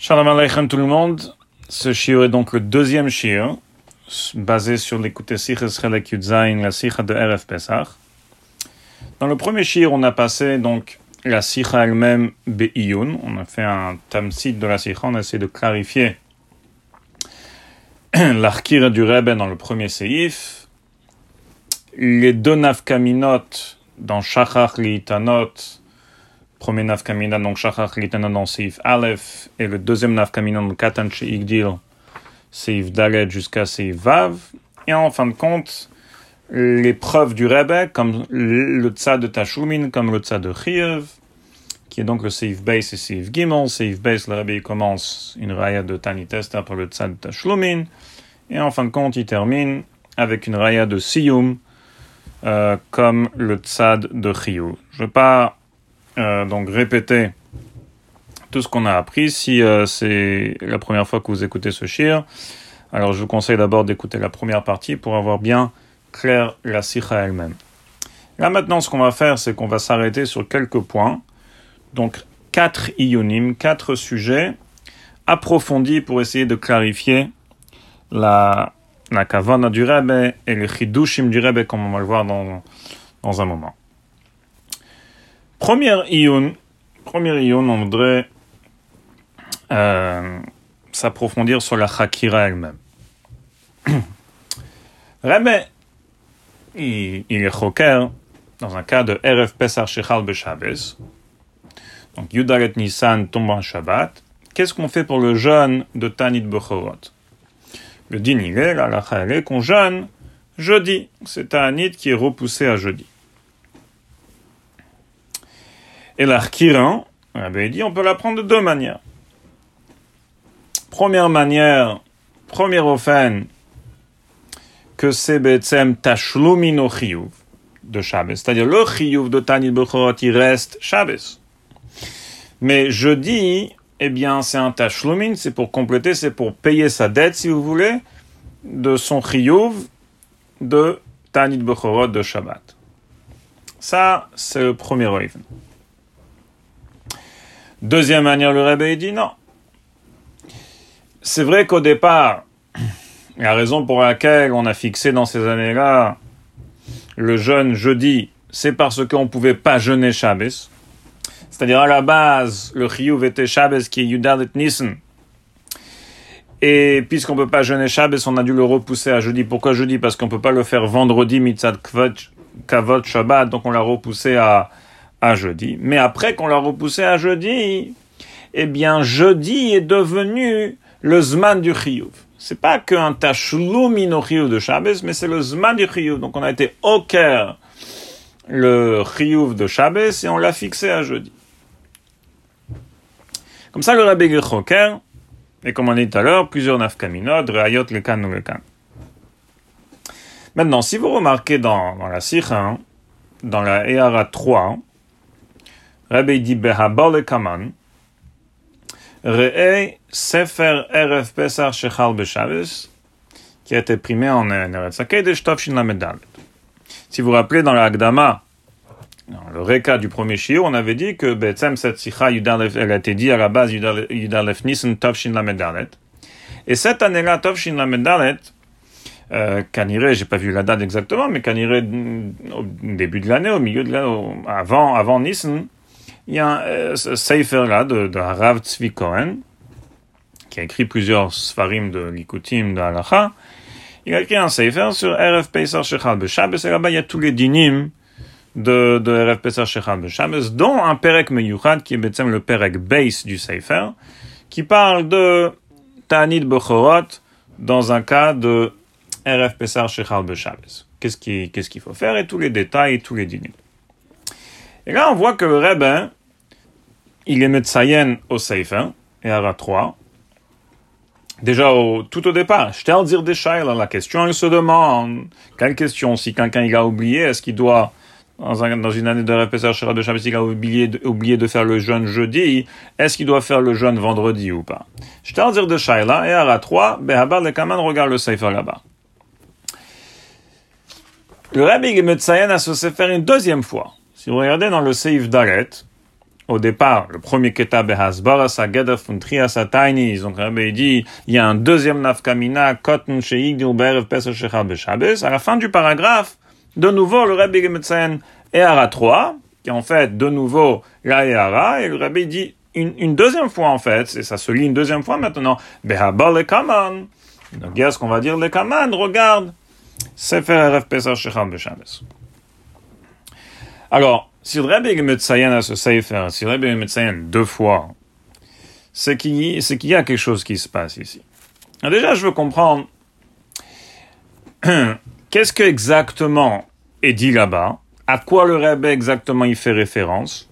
Shalom Aleichem tout le monde. Ce shiur est donc le deuxième shiur, basé sur l'écoute Siches Chelek Yudzain, la sicha de RF Pesach. Dans le premier shiur, on a passé donc la sicha elle-même Be'iyun. On a fait un tamsit de la sicha, on a essayé de clarifier l'arkir du Rebbe dans le premier seif. Les deux nafkaminot dans Shachach Litanot, premier nafkamina, donc Shachach Litana dans Seif Aleph, et le deuxième nafkamina dans Katan Igdil, Seif Dalet jusqu'à Seif Vav. Et en fin de compte, les preuves du Rebbe, comme le Tza de Tashumin, comme le Tza de Chiev, qui est donc le Seif Base et Seif Gimel. Seif Base, le Rebbe commence une raya de Tani Testa pour le Tza de Tashlumin. Et en fin de compte, il termine avec une raya de Siyum, euh, comme le Tzad de Chiyou. Je ne vais pas euh, donc répéter tout ce qu'on a appris si euh, c'est la première fois que vous écoutez ce shir. Alors je vous conseille d'abord d'écouter la première partie pour avoir bien clair la sikha elle-même. Là maintenant ce qu'on va faire c'est qu'on va s'arrêter sur quelques points. Donc quatre ionim, quatre sujets approfondis pour essayer de clarifier la, la kavana du Rebbe et les chidushim du Rebbe comme on va le voir dans, dans un moment. Première ion, première ion, on voudrait euh, s'approfondir sur la Chakira elle-même. Rebbe, il, il, est choker dans un cas de RF Pesar Shechal. Donc Yudaret Nissan tombe en Shabbat. Qu'est-ce qu'on fait pour le jeûne de Tanit Bechorot Le est, la est qu'on jeûne jeudi. C'est Tanit qui est repoussé à jeudi. Et l'arkiran, avait dit, on peut l'apprendre de deux manières. Première manière, première offen, que c'est Betsem Tashlumino Chiyuv de Shabbos. C'est-à-dire le Chiyuv de Tanit Bechorot, il reste Shabbos. Mais jeudi, eh bien, c'est un Tashlumin, c'est pour compléter, c'est pour payer sa dette, si vous voulez, de son Chiyuv de Tanit Bechorot de Shabbat. Ça, c'est le premier oiven. Deuxième manière, le Rebbe dit non. C'est vrai qu'au départ, la raison pour laquelle on a fixé dans ces années-là le jeûne jeudi, c'est parce qu'on ne pouvait pas jeûner Shabbos. C'est-à-dire à la base, le Chiyuv était Shabbos qui est Yudalet Nissen. Et puisqu'on ne peut pas jeûner Shabbos, on a dû le repousser à jeudi. Pourquoi jeudi? Parce qu'on ne peut pas le faire vendredi, Mitzad Kavot Shabbat, donc on l'a repoussé à, à jeudi. Mais après qu'on l'a repoussé à jeudi, eh bien, jeudi est devenu le Zman du Chiyuv. C'est pas qu'un Tashlum Chiyuv de Shabbos, mais c'est le Zman du Chiyuv. Donc on a été au cœur le Chiyuv de Shabbos et on l'a fixé à jeudi. Comme ça, le Rabbi Gechoker, et comme on dit tout à l'heure, plusieurs nafkaminot, Reayot, le kan ou le kan. Maintenant, si vous remarquez dans, dans la Sikha, dans la Eara 3, Rabbi dit Behabale Kaman, Re'e Sefer Erev Pesach Shechal Beshavis, qui a été primé en Eretz Hakedesh Tovshin Lamedalet. Si vous vous rappelez, dans l'Agdama, dans le Reka du premier shiur, on avait dit que Betsem cette elle a été dit à la base Yudalef Nissen Tovshin Lamedalet. Et cette année-là, Tovshin Lamedalet, euh, Kanire, j'ai pas vu la date exactement, mais Kanire, au début de l'année, au milieu de l'année, avant, avant Nissen, il y a euh, ce là de, de Rav Tzvi Cohen, qui a écrit plusieurs svarim de Likutim, de Halacha. Il a écrit un sefer sur RF Pesach Shechal B'Shabbos, et là-bas il y a tous les dinim de, de RF Pesach Shechal B'Shabbos, dont un Perek Meyuchad, qui est le Perek base du sefer, qui parle de Ta'anit Bechorot dans un cas de RF Pesach Shechal B'Shabbos. Qu'est-ce qu'il qu'est-ce qu'il faut faire? Et tous les détails et tous les dinim. Et là, on voit que le il est Metsayen au Sefer, et à 3. Déjà, au, tout au départ, je t'ai dire des la question, il se demande, quelle question, si quelqu'un il a oublié, est-ce qu'il doit, dans, un, dans, une année de répétition Shira de Shabbos, il a oublié de, faire le jeûne jeudi, est-ce qu'il doit faire le jeûne vendredi ou pas? Je t'ai dire de Shaila, et à 3, Behabar le Kaman regarde le Sefer là-bas. Le Rabbi Metsayen a se faire une deuxième fois. Si vous regardez dans le Seif Dalet, au départ, le premier keta behasbara sageda funtria sataini, ils ont dit, il y a un deuxième nafkamina, kotn sheigdil berev pesach beshabes. À la fin du paragraphe, de nouveau, le Rabbi Gemetzayen et Ara 3, qui en fait, de nouveau, la et Ara, et le Rabbi dit une, une, deuxième fois, en fait, et ça se lit une deuxième fois maintenant, behabar le kaman. Donc, qu'est-ce qu'on va dire le kaman? Regarde, Sefer Erev Pesach Shechal Beshabes. Alors, si le Rebbe Metzayen à ce Sefer, si le Rebbe Metzayen deux fois, c'est qu'il y a quelque chose qui se passe ici. Alors déjà, je veux comprendre qu'est-ce que exactement est dit là-bas, à quoi le Rebbe exactement il fait référence,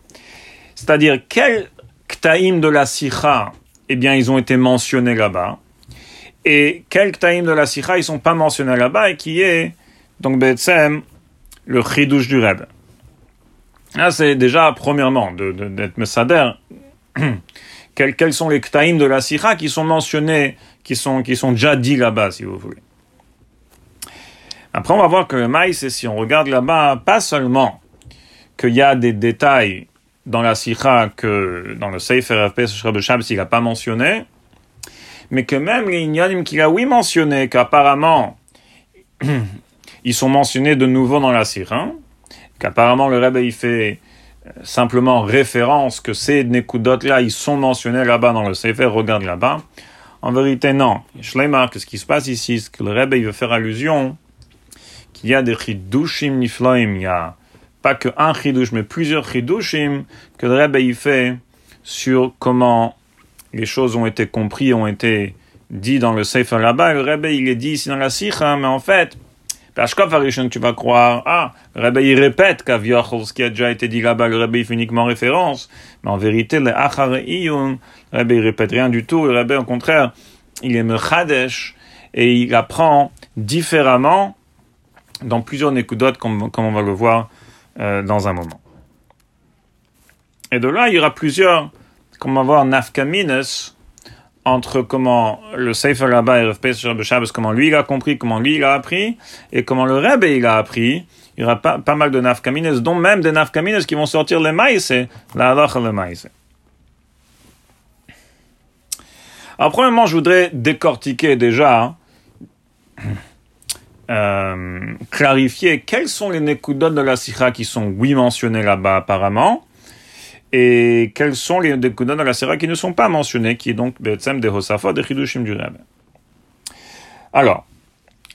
c'est-à-dire quel ktaïm de la sikha, eh bien, ils ont été mentionnés là-bas, et quel ktaïm de la sikha ils sont pas mentionnés là-bas, et qui est, donc, Betsem, le chidouche du Rebbe? Là, c'est déjà, premièrement, d'être de, de, Messader. quels, sont les ktaïm de la sikha qui sont mentionnés, qui sont, qui sont déjà dits là-bas, si vous voulez. Après, on va voir que le maïs, si on regarde là-bas, pas seulement qu'il y a des détails dans la sikha que dans le Sefer FP de Shabbos, il n'a pas mentionné, mais que même les ignanim qu'il a oui mentionné, qu'apparemment, ils sont mentionnés de nouveau dans la sikha, qu'apparemment le Rebbe il fait simplement référence que ces Nekudot-là, ils sont mentionnés là-bas dans le Sefer, regarde là-bas. En vérité, non. Shleimar, que ce qui se passe ici, c'est que le Rebbe il veut faire allusion qu'il y a des chidushim niflaim, il y a pas que un chidush, mais plusieurs chidushim que le Rebbe il fait sur comment les choses ont été comprises, ont été dit dans le Sefer là-bas. Le Rebbe il est dit ici dans la Sikha, mais en fait, Pashkov Harishon, tu vas croire, ah, le Rebbe il répète qu'Aviochol, ce qui a déjà été dit là-bas, le Rebbe il fait uniquement référence, mais en vérité, le Achar le Rebbe il répète rien du tout, le Rebbe au contraire, il est Mechadesh, et il apprend différemment dans plusieurs Nekudot, comme, comme on va le voir euh, dans un moment. Et de là, il y aura plusieurs, comme on va voir, nafkamines, entre comment le Sefer là-bas et Rav sur Shabbos, comment lui il a compris, comment lui il a appris, et comment le Rebbe il a appris, il y aura pas, pas mal de nafkamines, dont même des nafkamines qui vont sortir les maïs, la halacha le maïs. Alors, premièrement, je voudrais décortiquer déjà, euh, clarifier quels sont les nekudot de la sikha qui sont oui mentionnés là-bas apparemment, et quels sont les nekudot de la sikha qui ne sont pas mentionnés, qui est donc Betsem de Hosafot de Chidushim du Rebbe. Alors,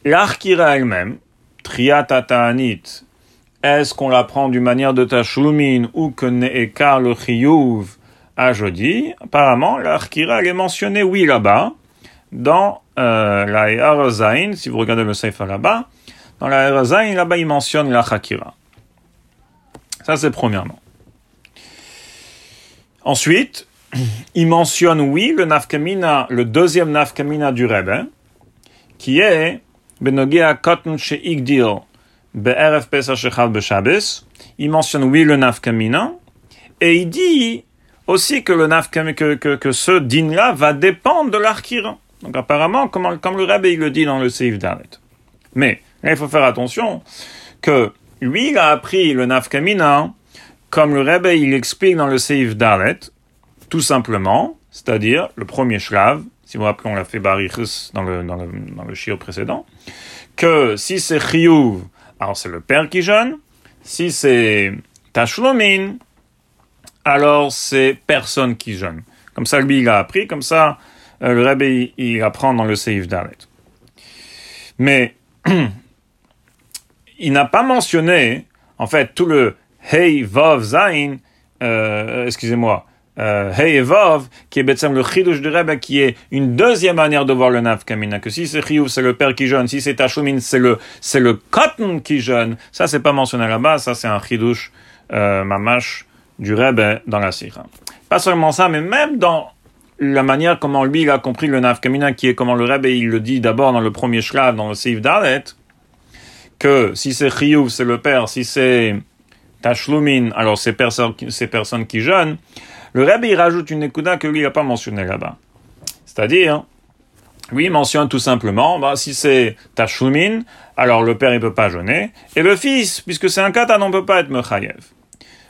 l'Arkira elle-même, Triatatanit, est-ce qu'on la prend d'une manière de Tashlumin ou que Ne'ekar le Chiyuv? À jeudi Apparemment, l'Arkira est mentionnée oui là-bas, dans euh, la si vous regardez le Sefer là-bas, dans la Erazain, là-bas, il mentionne la. Ça, c'est premièrement. Ensuite, il mentionne, oui, le nafkamina, le deuxième nafkamina du Rebbe, qui est Benogea Kotn Sheikdil Be'erev Pesach Shechal. Il mentionne, oui, le nafkamina, et il dit aussi que le nafkamina, que, que, que ce din-là va dépendre de l'Arkira. Donc apparemment, comme, le rabbi le dit dans le Seif Dalet. Mais il faut faire attention que lui, il a appris le Nafkamina comme le rabbi il explique dans le Seif Dalet, tout simplement, c'est-à-dire le premier shlav, si vous vous rappelez, on l'a fait Barichus dans le, dans le, dans le précédent, que si c'est Chiyuv, alors c'est le père qui jeûne, si c'est Tashlomin, alors c'est personne qui jeûne. Comme ça, lui, il a appris, comme ça, euh, le Rebbe, il, apprend dans le Seif Dalet. Mais, il n'a pas mentionné, en fait, tout le Hey, Vav, Zain, euh, excusez-moi, euh, Hey Vav, qui est Betsam le Chidush du Rebbe, qui est une deuxième manière de voir le Nav Kamina, que si c'est Chiyuv, c'est le père qui jeûne, si c'est Tashumin, c'est le, c'est le Cotton qui jeûne. Ça, c'est pas mentionné là-bas, ça, c'est un Chidush, euh, Mamash, du Rebbe dans la Sira. Pas seulement ça, mais même dans la manière comment lui il a compris le nafkamina, qui est comment le Rebbe il le dit d'abord dans le premier shlav, dans le Seif Dalet, que si c'est Chiyuv, c'est le père, si c'est Tashlumin, alors c'est personnes, ces personnes qui jeûnent, le Rebbe il rajoute une ékuda que lui n'a pas mentionné là-bas. C'est-à-dire, lui il mentionne tout simplement, bah, si c'est Tashlumin, alors le père il peut pas jeûner, et le fils, puisque c'est un katan, on peut pas être Mechayev.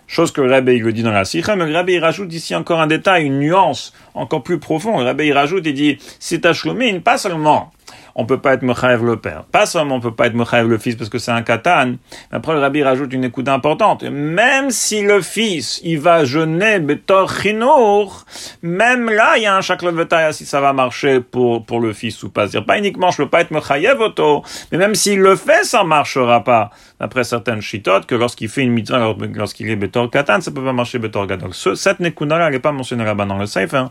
Chose que le Rabbi il le dit dans la Sikha, mais le Rabbi rajoute ici encore un détail, une nuance encore plus profonde. Le Rabbi rajoute, il dit, c'est Tashlumin, pas seulement on peut pas être Mechaev le père. Pas seulement on peut pas être Mechaev le fils parce que c'est un katan. Après, le rabbi rajoute une écoute importante. Même si le fils, il va jeûner betor chinour, même là, il y a un chaklevetaya si ça va marcher pour, pour le fils ou pas. C'est-à-dire, pas uniquement, je peux pas être Mechaev auto, mais même s'il le fait, ça marchera pas. D'après certaines chitotes, que lorsqu'il fait une mitzvah, lorsqu'il est betor katan, ça peut pas marcher betor gadol. cette nekuda-là, elle n'est pas mentionnée là-bas dans le safe, hein.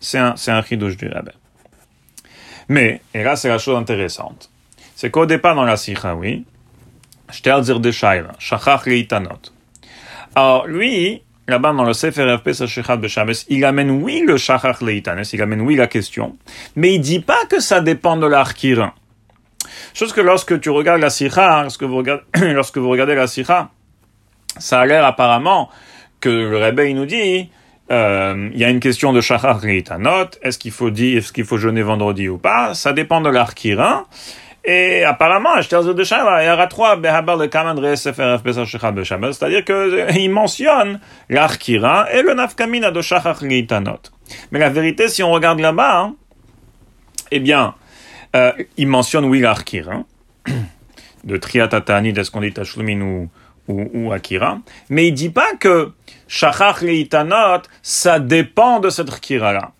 C'est un, c'est un chidouche du rabbi. Mais, et là c'est la chose intéressante, c'est qu'au départ dans la Sikha, oui, dire de Shaila, Shachach Leitanot. Alors lui, là-bas dans le Sefer Shechad Beshabes, il amène oui le Shachach Leitanes, il amène oui la question, mais il dit pas que ça dépend de l'Arkirin. Chose que lorsque tu regardes la Sikha, lorsque vous regardez, lorsque vous regardez la Sikha, ça a l'air apparemment que le Rebbe nous dit euh, il y a une question de shachar note. Est-ce qu'il faut dire, est-ce qu'il faut jeûner vendredi ou pas? Ça dépend de l'arkirin. Et apparemment, c'est-à-dire qu'il euh, mentionne l'arkirin et le nafkamina de shachar note. Mais la vérité, si on regarde là-bas, hein, eh bien, euh, il mentionne oui l'arkirin de triatatani, est-ce qu'on dit tashlumin ou ou, Akira, mais il dit pas que Shachach Leitanot, ça dépend de cette Akira-là.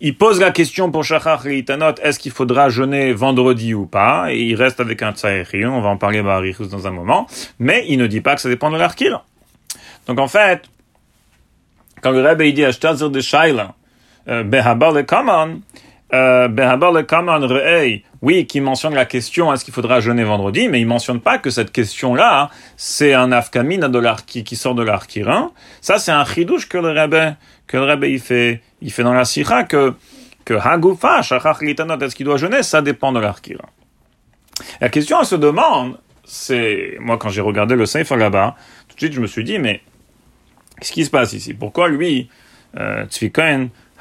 Il pose la question pour Shachach Leitanot, est-ce qu'il faudra jeûner vendredi ou pas, et il reste avec un Tsaïrion, on va en parler Barichus dans un moment, mais il ne dit pas que ça dépend de l'Arkira. Donc en fait, quand le Rebbe dit Ashtazir de Shaila, euh, Behabar le Kaman, euh, Re'ei, oui, qui mentionne la question est-ce qu'il faudra jeûner vendredi, mais il mentionne pas que cette question-là, c'est un afkamina de qui, qui sort de l'arkirin. Ça, c'est un chidouche que le rabbin, que le rabbin, il fait, il fait dans la sira que, que litanot, est-ce qu'il doit jeûner, ça dépend de l'arkirin. La question, elle se demande, c'est, moi, quand j'ai regardé le Sefer là-bas, tout de suite, je me suis dit, mais, qu'est-ce qui se passe ici? Pourquoi lui, euh,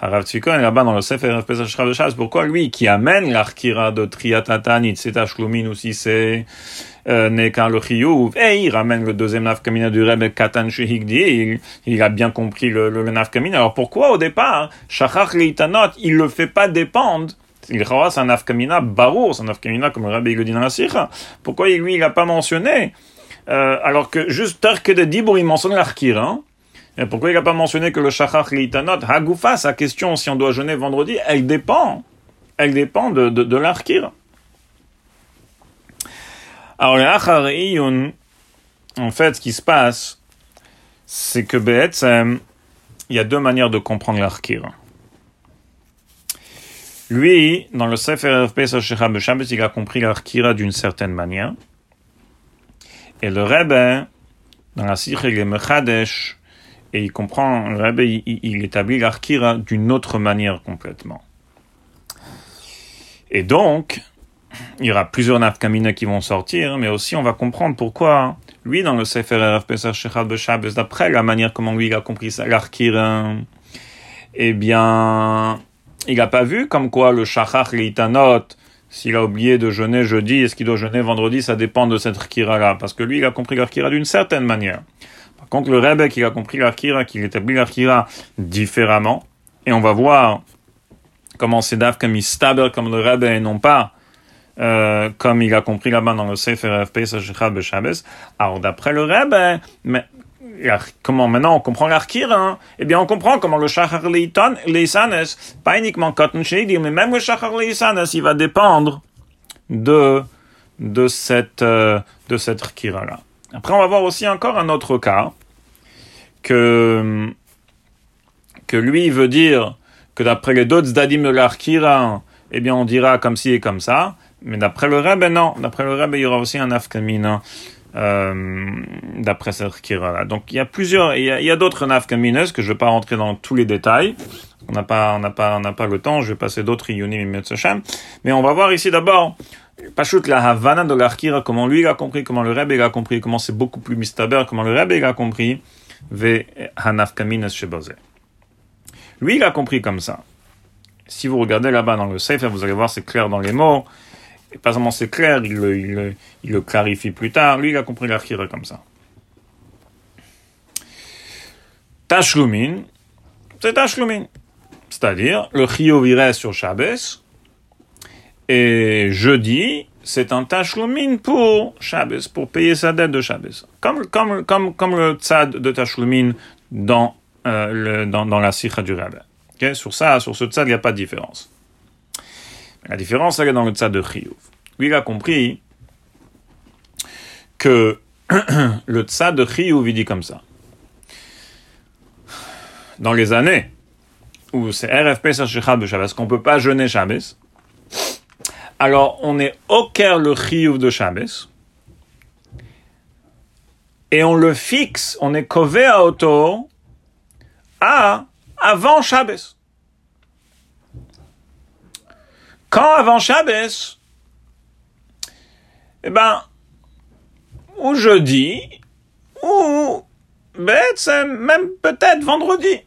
Harav Tzvikon, là-bas dans le Sefer Pesach Shrav pourquoi lui qui amène l'arkira de Triatatanit, c'est Ashlumin ou si c'est euh, le Chiyuv, et il ramène le deuxième nafkamina du Rebbe Katan Shehigdi, il, a bien compris le, le, nafkamina. Alors pourquoi au départ, Leitanot, il le fait pas dépendre? Il c'est un nafkamina barour, c'est un nafkamina comme le Rebbe il le dit Sikha. Pourquoi lui il l'a pas mentionné euh, alors que juste Tark de Dibur il mentionne l'arkira, hein et pourquoi il n'a pas mentionné que le shachach litanot, hagoufa, sa question si on doit jeûner vendredi, elle dépend. Elle dépend de, de, de l'arkir. Alors, le en fait, ce qui se passe, c'est que Be'etzem, il y a deux manières de comprendre l'arkir. Lui, dans le Sefer FP il a compris l'arkira d'une certaine manière. Et le Rebbe, dans la Sikh Mechadesh, et il comprend, il, établit l'Arkira d'une autre manière complètement. Et donc, il y aura plusieurs nafkamina qui vont sortir, mais aussi on va comprendre pourquoi lui, dans le Sefer RF Pesach Shechal Beshabes, d'après la manière comment lui il a compris l'Arkira, eh bien, il n'a pas vu comme quoi le Shachach Litanot, s'il a oublié de jeûner jeudi, est-ce qu'il doit jeûner vendredi, ça dépend de cette Arkira-là, parce que lui, il a compris l'Arkira d'une certaine manière. Contre, le Rebbe qui a compris l'Arkira, qui établit l'Arkira différemment, et on va voir comment c'est d'Af comme il staber comme le Rebbe et non pas euh, comme il a compris là-bas dans le Sefer FP. Alors d'après le Rebbe, comment maintenant on comprend l'Arkira hein? Eh bien on comprend comment le Shachar Leisanes, pas uniquement Cotton Shady, mais même le Shachar Leisanes, il va dépendre de de cette euh, de cette Arkira là. Après, on va voir aussi encore un autre cas, que, que lui veut dire que d'après les d'autres dadim de l'Arkira, eh bien, on dira comme ci et comme ça. Mais d'après le Rebbe, non. D'après le Rebbe, il y aura aussi un afkamina. Euh, d'après cette kira-là. Donc il y a plusieurs, il y a, d'autres nafkamineuses que je ne vais pas rentrer dans tous les détails. On n'a pas, on n'a pas, on n'a pas le temps. Je vais passer d'autres iyunim Mais on va voir ici d'abord Pachout la Havana de l'Arkira, comment lui il a compris, comment le Rebbe a compris, comment c'est beaucoup plus mistaber, comment le Rebbe a compris, Lui il a compris comme ça. Si vous regardez là-bas dans le Sefer, vous allez voir c'est clair dans les mots. Et pas seulement c'est clair, il le, il, le, clarifie plus tard. Lui il a compris l'Arkira comme ça. Tashlumin, c'est Tashlumin. C'est-à-dire, le chiyuv il reste sur Shabbos, et jeudi, c'est un tashlumin pour Shabbos, pour payer sa dette de Shabbos. Comme, comme, comme, comme le tzad de tashlumin dans, euh, dans, dans, la sikha du rabbin. Sur ça, sur ce tzad, il n'y a pas de différence. La différence, elle est dans le tzad de chiyuv. Lui, il a compris que le tzad de chiyuv, il dit comme ça. Dans les années où c'est RF Pesach Shechad Shabbos, qu'on ne peut pas jeûner Shabbos, alors on est au cœur le chiyuv de Shabbos, et on le fixe, on est kové à auto à avant Shabbos. Quand avant Shabbos, eh ben, ou jeudi, ou ben, même peut-être vendredi.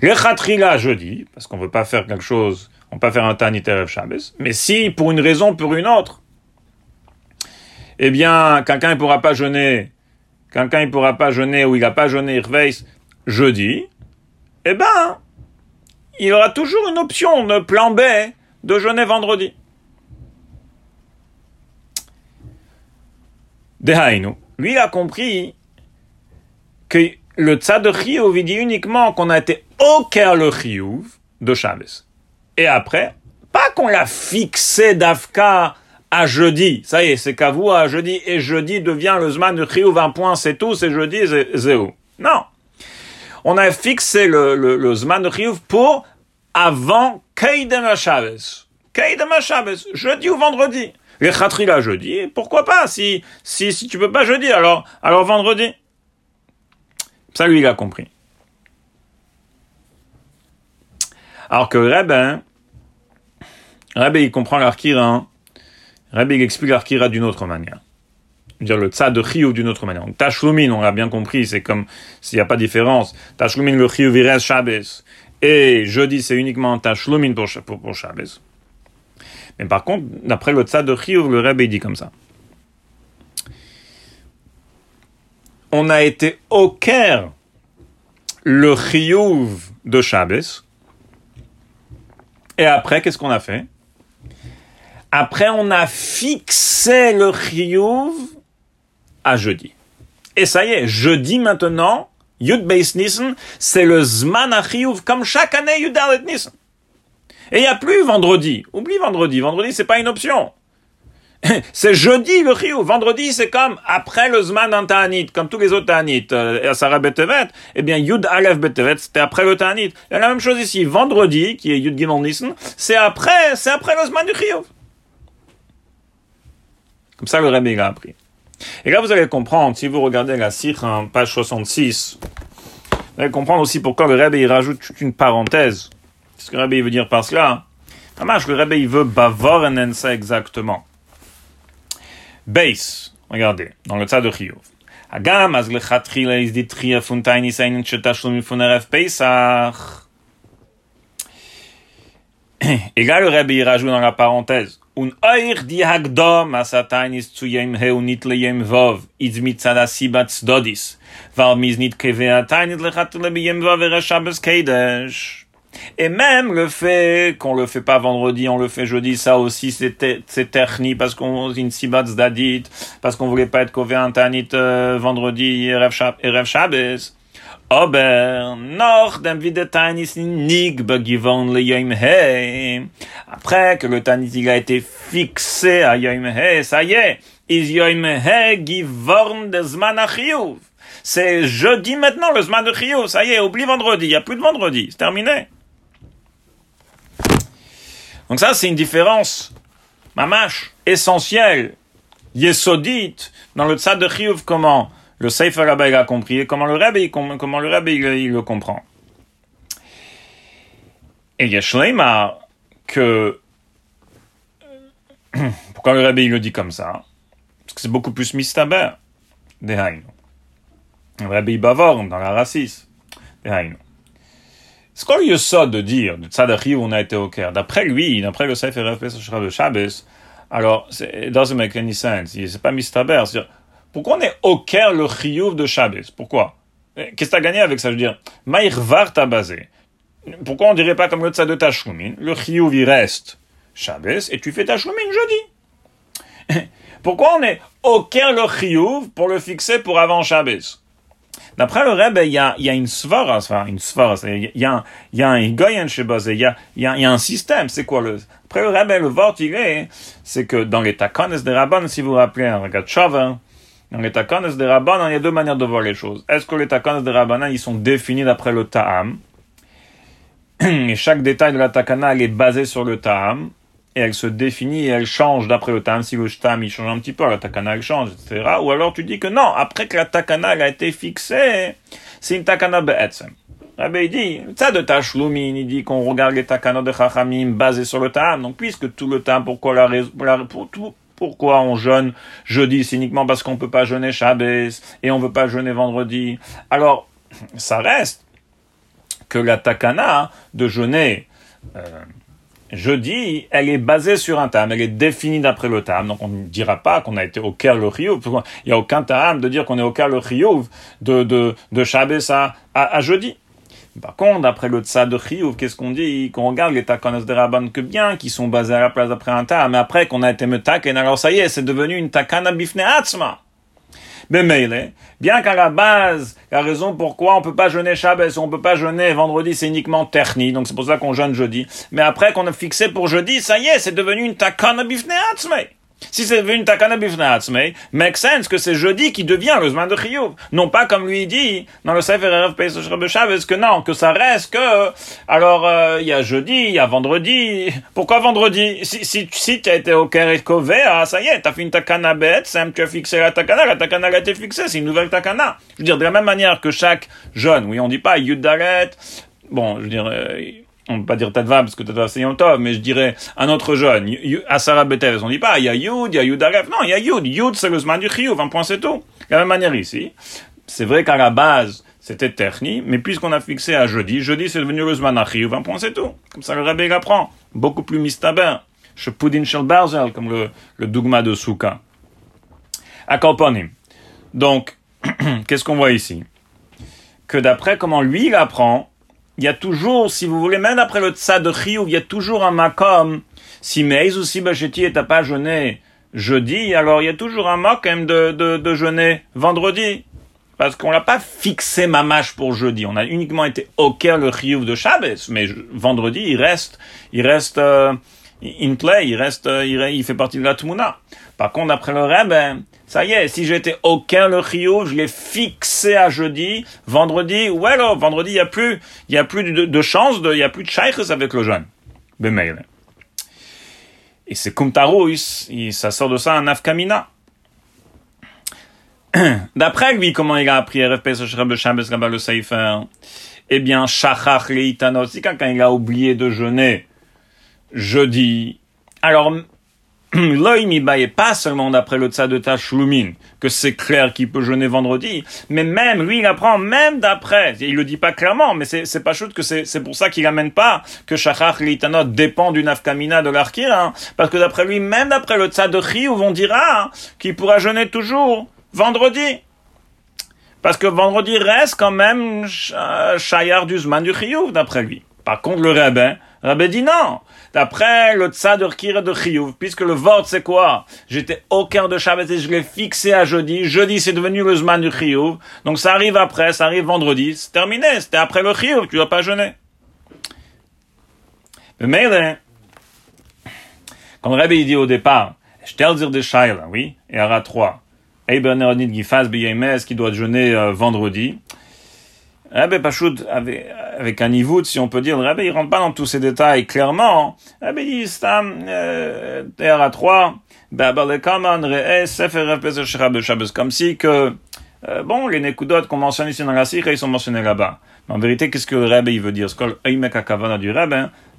Le khatrila jeudi, parce qu'on ne veut pas faire quelque chose, on peut faire un tanit Erev Shabbos, mais si, pour une raison ou pour une autre, eh bien, quelqu'un ne pourra pas jeûner, quelqu'un ne pourra pas jeûner ou il n'a pas jeûné Irveis jeudi, eh ben, il aura toujours une option, de plan B, de jeûner vendredi. Dehainu. Lui, a compris que le tzad de Chiyuv, il dit uniquement qu'on a été au cœur le Chiyuv de Shabbos. Et après, pas qu'on l'a fixé d'Afka à jeudi. Ça y est, c'est vous à jeudi. Et jeudi devient le Zman de Chiyuv, un point, c'est tout, c'est jeudi, c'est où Non. On a fixé le, le, Zman de Chiyuv pour avant Keidem Shabbos. Keidem Shabbos, jeudi ou vendredi. Les Khatrila jeudi, pourquoi pas si, si, si tu peux pas jeudi, alors, alors vendredi. Ça, lui, il a compris. Alors que Rabbi, Rabbi, il comprend l'Arkira, Rabbi, il explique l'Arkira d'une autre manière. dire le tzad de Chiyuv d'une autre manière. Donc, on l'a bien compris, c'est comme s'il n'y a pas de différence. Tashlumin, le Chiyuv, il reste Shabbos. Et jeudi, c'est uniquement Tashlumin pour, pour, pour. Mais par contre, d'après le tzad de Chiyuv, le Rabbi dit comme ça. On a été au Caire le Chiyuv de Shabbos. Et après, qu'est-ce qu'on a fait? Après, on a fixé le Chiyuv à jeudi. Et ça y est, jeudi maintenant, Yud Beis Nissen, c'est le Zman Chiyuv, comme chaque année Yud Alet Nissen. Et il n'y a plus vendredi. Oublie vendredi. Vendredi, c'est pas une option. c'est jeudi le Chiyuv. Vendredi, c'est comme après le Zman en Ta'anit, comme tous les autres Ta'anit. Euh, Sarah Betevet, eh bien, Yud Aleph Betevet, c'était après le Ta'anit. Il y a la même chose ici. Vendredi, qui est Yud Gimel Nissen, c'est après, c'est après le Zman du Chiyuv. Comme ça, le Rebbe, il a appris. Et là, vous allez comprendre, si vous regardez la Sikh en page 66, vous allez comprendre aussi pourquoi le Rebbe, il rajoute toute une parenthèse. Qu'est-ce que le Rebbe veut dire par cela? Dommage, le Rebbe, il veut bavorenen ça exactement. Base, regardez, dans le tas de Chiyuv. Agam. Et là, le Rebbe, il rajoute dans la parenthèse, Un oich di hagdom asatainis zu yem heu nit le yem vov, iz mit tzadasi bat zdodis, val mis nit keve atainit lechatchila bi yem vov era Shabbos Kedesh. Et même le fait qu'on le fait pas vendredi, on le fait jeudi, ça aussi c'est terni parce qu'on une sibat d'adit, parce qu'on voulait pas être kové un tanit euh, vendredi et Shabbos. Aber noch dem wieder Tanis nig begivon le yom. Après que le Tanis il a été fixé à yom ça y est, is yom he givorn de zman. C'est jeudi maintenant le zman de chiyuv, ça y est, oublie vendredi, il y a plus de vendredi, c'est terminé. Donc ça, c'est une différence, mamash, essentielle, yesodite, dans le tzad de chiyuv, comment le Sefer Rabbi a compris et comment le Rabbi, comment le Rabbi il, le comprend. Et il y a que pourquoi le Rabbi il le dit comme ça? Parce que c'est beaucoup plus mistaber des Le Rabbi Bavor dans la racisme des ce qu'on lui ça de dire, de Tzadachi on a été au Caire, d'après lui, d'après le Sefer de Shabbos, alors, it doesn't make any sense. C'est pas mistaber. C'est-à-dire, pourquoi on est au Caire le Chiyuv de Shabbos Pourquoi? Qu'est-ce que tu as gagné avec ça? Je veux dire, Maïrvar t'a basé. Pourquoi on dirait pas comme le tsa de Tashlumin Le chiyuv il reste Shabbos et tu fais Tashlumin jeudi. Pourquoi on est aucun le chiyuv pour le fixer pour avant Shabbos D'après le Rebbe, il y a, y a une svara, enfin une svara, il y a, il y a un goyen chez a, il y a, un système. C'est quoi le Après le Rebbe, le vort il est, c'est que dans les takones des Rabban, si vous vous rappelez un regard dans les takones des Rabban, il y a deux manières de voir les choses. Est-ce que les takones des Rabban, ils sont définis d'après le ta'am? Et chaque détail de la takana elle est basé sur le ta'am et elle se définit et elle change d'après le ta'am. Si le ta'am il change un petit peu, la takana elle change, etc. Ou alors tu dis que non, après que la takana a été fixée, c'est une takana be'etzem. Rabbi il dit, ça de Tashlumin, il dit qu'on regarde les takana de Chachamim basés sur le ta'am. Donc puisque tout le ta'am, pourquoi la raison, pour tout, pourquoi on jeûne jeudi, c'est uniquement parce qu'on peut pas jeûner Shabbos et on veut pas jeûner vendredi. Alors, ça reste que la takana de jeûner euh, jeudi, elle est basée sur un tam, elle est définie d'après le tam. Donc on ne dira pas qu'on a été au cœur le. Il n'y a aucun tam de dire qu'on est au cœur le de, de, de à, jeudi. Par contre, d'après le tsa de Chiyuv, qu'est-ce qu'on dit? Qu'on regarde les takanas de Rabban que bien, qui sont basés à la place d'après un tam, mais après qu'on a été metaken, alors ça y est, c'est devenu une takana bifne atzma. Bemeile, bien qu'à la base, la raison pourquoi on peut pas jeûner Shabbos, on peut pas jeûner vendredi, c'est uniquement terni, donc c'est pour ça qu'on jeûne jeudi. Mais après qu'on a fixé pour jeudi, ça y est, c'est devenu une takana bifne si c'est une takana bifnaatzmei, make sense que c'est jeudi qui devient le zman de chiyuv. Non pas comme lui dit dans le Sefer Erev Pesach que non, que ça reste que, alors, euh, il y a jeudi, il y a vendredi. Pourquoi vendredi? Si, si, si tu as été au Keret ah, ça y est, t'as fait une takana bête, tu as fixé la takana, la takana a été fixée, c'est une nouvelle takana. Je veux dire, de la même manière que chaque jeune, oui, on dit pas Yudaret, bon, je veux dire, euh, on ne peut pas dire Tadva parce que Tadva c'est Yom Tov, mais je dirais un autre jeune, Asara Betev, on dit pas, il y a Yud, il y a Yud Aleph, non, il y a Yud, Yud c'est le du Chiyuv, un point c'est tout. De la même manière ici, c'est vrai qu'à la base, c'était Terni, mais puisqu'on a fixé à jeudi, jeudi c'est devenu le Zman Chiyuv, un point c'est tout. Comme ça le Rabbi l'apprend, beaucoup plus mistaber, Shepudin Shel Barzel, comme le, le dogma de Souka. Akorponim. Donc, qu'est-ce qu'on voit ici? Que d'après comment lui il apprend, il y a toujours, si vous voulez, même après le tsa de Chiyuv, il y a toujours un makom. Si Meiz ou si Bacheti est pas jeûné jeudi, alors il y a toujours un makom de, de, de jeûner vendredi. Parce qu'on l'a pas fixé mamache pour jeudi. On a uniquement été cœur le Chiyuv de Shabbos. Mais vendredi, il reste, il reste, euh, in play, il reste, euh, il, fait partie de la Tmuna. Par contre, après le Rebbe, ça y est, si j'étais aucun le Rio, je l'ai fixé à jeudi, vendredi, ouais, alors, vendredi, il n'y a plus, il y a plus de, de chance, il n'y a plus de shaykhs avec le jeune. Bemail. Et c'est comme ça sort de ça un afkamina. D'après lui, comment il a appris RFP le Seifer Eh bien, Shachach Leitanot, si quelqu'un il a oublié de jeûner jeudi, alors L'oïm pas seulement d'après le tsa de que c'est clair qu'il peut jeûner vendredi, mais même, lui, il apprend même d'après, il le dit pas clairement, mais c'est pas chouette que c'est pour ça qu'il amène pas que Shachach Litanot dépend du nafkamina de l'arkir, hein, parce que d'après lui, même d'après le tsa de on dira qu'il pourra jeûner toujours vendredi. Parce que vendredi reste quand même Shayar du Zman du Chiyuv, d'après lui. Par contre, le rabbin, Rabbi dit non. D'après le tsadur de Chiyuv, puisque le vote c'est quoi? J'étais au cœur de Shabbat et je l'ai fixé à jeudi. Jeudi c'est devenu le Zman du Chiyuv. Donc ça arrive après, ça arrive vendredi. C'est terminé, c'était après le Chiyuv, tu dois pas jeûner. Mais quand le Rabbi dit au départ, je t'ai dire des Shaila, oui, et Ara 3, Eben Eronid Gifaz qui doit jeûner euh, vendredi. Rabbi Pachoud, avec, avec un niveau, si on peut dire, le Rabbi, il rentre pas dans tous ces détails clairement. Rabbi dit, Stam, euh, à 3, comme si que, euh, bon, les Nekudot qu'on mentionne ici dans la Sikha, ils sont mentionnés là-bas. Mais en vérité, qu'est-ce que le Rabbi veut dire? Ce que le du Rabbi,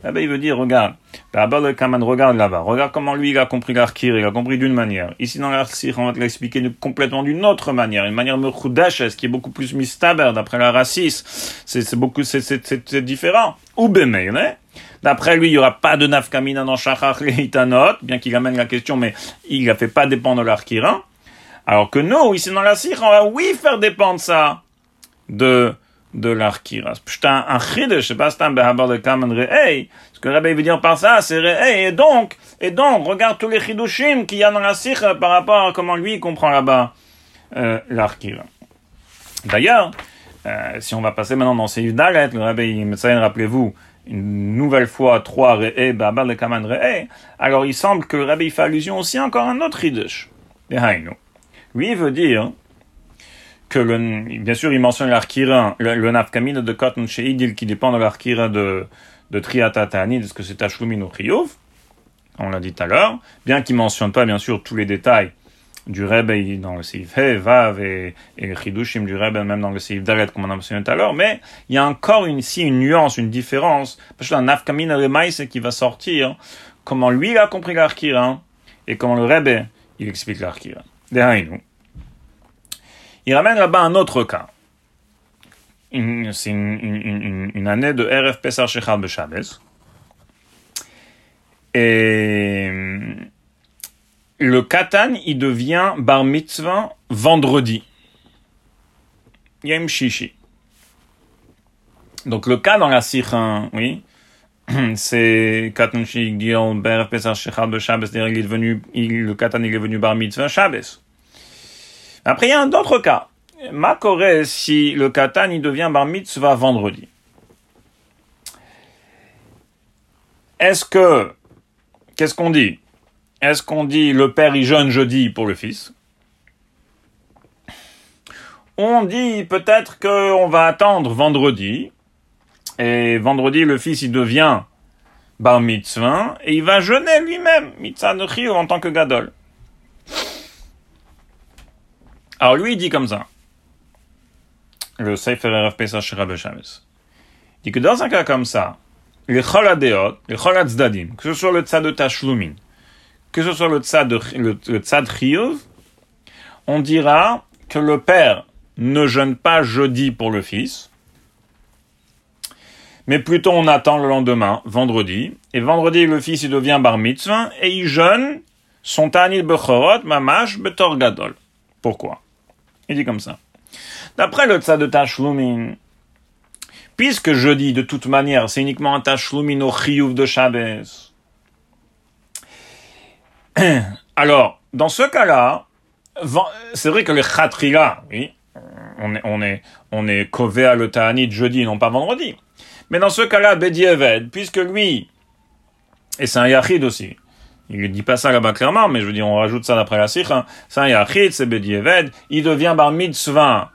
eh ben, il veut dire, regarde, le Kaman, regarde là-bas, regarde comment lui, il a compris l'Arkir, il a compris d'une manière. Ici, dans l'Arkir, on va te l'expliquer complètement d'une autre manière, une manière ce qui est beaucoup plus mistaber, d'après la racisme. C'est beaucoup, c'est différent. Ou hein D'après lui, il n'y aura pas de nafkamina dans Shachar Itanot, bien qu'il amène la question, mais il ne fait pas dépendre de l'Arkir. Alors que nous, ici dans la on va oui faire dépendre ça. de de. C'est un, un chidesh, c'est pas un behabar de kamen re'ei. Ce que rabbi veut dire par ça, c'est re'ei. Et donc, et donc, regarde tous les chidushim qu'il y a dans la sikha par rapport à comment lui comprend là-bas euh, l'arkira. D'ailleurs, euh, si on va passer maintenant dans ces Dalet, le rabbi Metzayen, rappelez-vous, une nouvelle fois, trois re'ei, behabar de kamen. Alors il semble que rabbi fait allusion aussi encore à un autre chidush. Lui, il veut dire, que bien sûr, il mentionne l'arkira, le, le de cotton chez qui dépend de l'arkira de, de Triatatani, est-ce que c'est Tashlumin ou Chiyuv, on l'a dit tout à l'heure, bien qu'il mentionne pas, bien sûr, tous les détails du Rebbe dans le Seif He, Vav et, et le Chidushim du Rebbe, même dans le Seif Dalet, comme on a mentionné tout à l'heure, mais il y a encore une, ici une nuance, une différence, parce que un nafkamina de qui va sortir, comment lui il a compris l'arkira, et comment le Rebbe, il explique l'arkira. Il ramène là-bas un autre cas. C'est une, année de RF Pesar Shechal Beshabes. Et le katan, il devient bar mitzvah vendredi. Yem Shishi. Donc le cas dans la Sikha, oui, c'est katan Shigil, RF Pesar Shechal Beshabes, il est devenu, il, le katan, il est venu bar mitzvah Shabbos. Après, il y a un autre cas. Ma si le katan il devient bar mitzvah vendredi. Est-ce que, qu'est-ce qu'on dit? Est-ce qu'on dit le père il jeûne jeudi pour le fils? On dit peut-être qu'on va attendre vendredi, et vendredi le fils il devient bar mitzvah, et il va jeûner lui-même, mitzvah de en tant que gadol. Alors lui, il dit comme ça. Le Sefer Rav Pesach Shirabe Shabbos. Il dit que dans un cas comme ça, les choladeot, les choladzadim, que ce soit le tzad de Tashlumin, que ce soit le tzad de, le, chiyuv, on dira que le père ne jeûne pas jeudi pour le fils, mais plutôt on attend le lendemain, vendredi, et vendredi le fils il devient bar mitzvah, et il jeûne son tanil bechorot mamash betor gadol. Pourquoi? Il dit comme ça. D'après le tzad de Tashlumin, puisque je dis de toute manière, c'est uniquement un Tashlumin au chiyuv de Shabbos. Alors, dans ce cas-là, c'est vrai que le chatrila, oui, on est, on est, on est à le ta'anit jeudi, non pas vendredi. Mais dans ce cas-là, Bedieved, puisque lui, et c'est un yachid aussi, il ne dit pas ça là-bas clairement, mais je veux dire, on rajoute ça d'après la sikh. Hein. Ça, il y a c'est Bedieved. Il devient bar mitzvah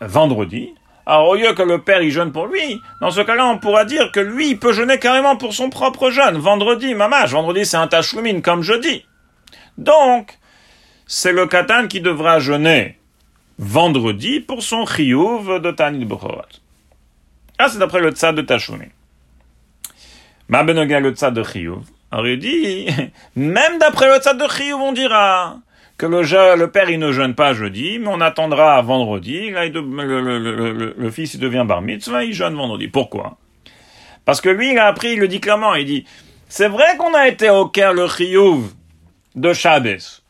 vendredi. Alors, au lieu que le père, il jeûne pour lui, dans ce cas-là, on pourra dire que lui, il peut jeûner carrément pour son propre jeûne. Vendredi, mamage. Vendredi, c'est un tachloumine, comme jeudi. Donc, c'est le katan qui devra jeûner vendredi pour son chiyuv de Tanit Bechorot. Ah, c'est d'après le tzad de tachloumine. Ma benoga le tzad de chiyuv. Alors dit, même d'après le tzad de Chiyuv, on dira que le, père il ne jeûne pas jeudi, mais on attendra vendredi. Là, le, fils il devient bar mitzvah, il jeûne vendredi. Pourquoi? Parce que lui, il a appris, il le dit clairement, il dit, c'est vrai qu'on a été au cœur le Chiyuv de Shabbos.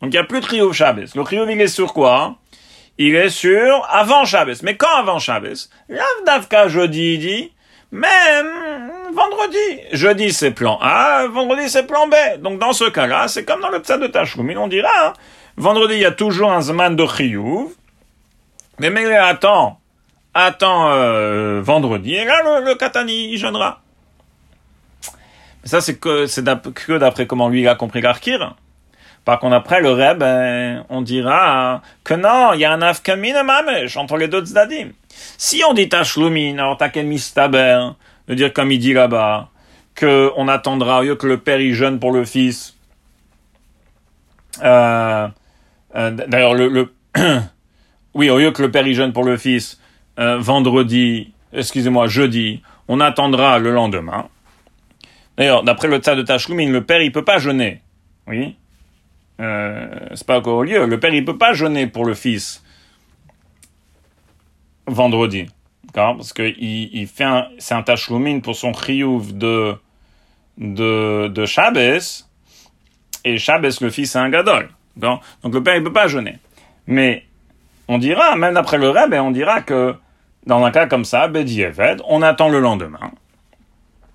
Donc il n'y a plus de Chiyuv Shabbos. Le Chiyuv, il est sur quoi? Il est sur avant Shabbos. Mais quand avant Shabbos L'Avdavka jeudi, il dit, même vendredi. Jeudi, c'est plan A, vendredi, c'est plan B. Donc, dans ce cas-là, c'est comme dans le psa de Tachoumin, on dira, hein, vendredi, il y a toujours un Zman de Chiyuv, mais mais attends, attends euh, vendredi, et là, le, Katani, il jeûnera. Ça, c'est que, c'est que d'après comment lui, il a compris l'Arkir. Par contre, après, le Reb, ben, on dira que non, il y a un afkamin mamesh entre les deux tzadim. Si on dit Tachloumin, alors qu'un mistaber, de dire comme il dit là-bas, que on attendra au lieu que le père y jeûne pour le fils. Euh, euh, D'ailleurs, le, le oui, au lieu que le père y jeûne pour le fils, euh, vendredi, excusez-moi, jeudi, on attendra le lendemain. D'ailleurs, d'après le tas de Tachloumin, le père il peut pas jeûner. Oui. Euh, c'est pas encore au lieu. Le père il peut pas jeûner pour le fils vendredi. Parce que il, fait un, c'est un tachloumine pour son chiyuv de, de, de Shabbos, et Shabbos, le fils, c'est un gadol. Donc, le père, il peut pas jeûner. Mais, on dira, même d'après le Rebbe, on dira que dans un cas comme ça, Bedieved, on attend le lendemain,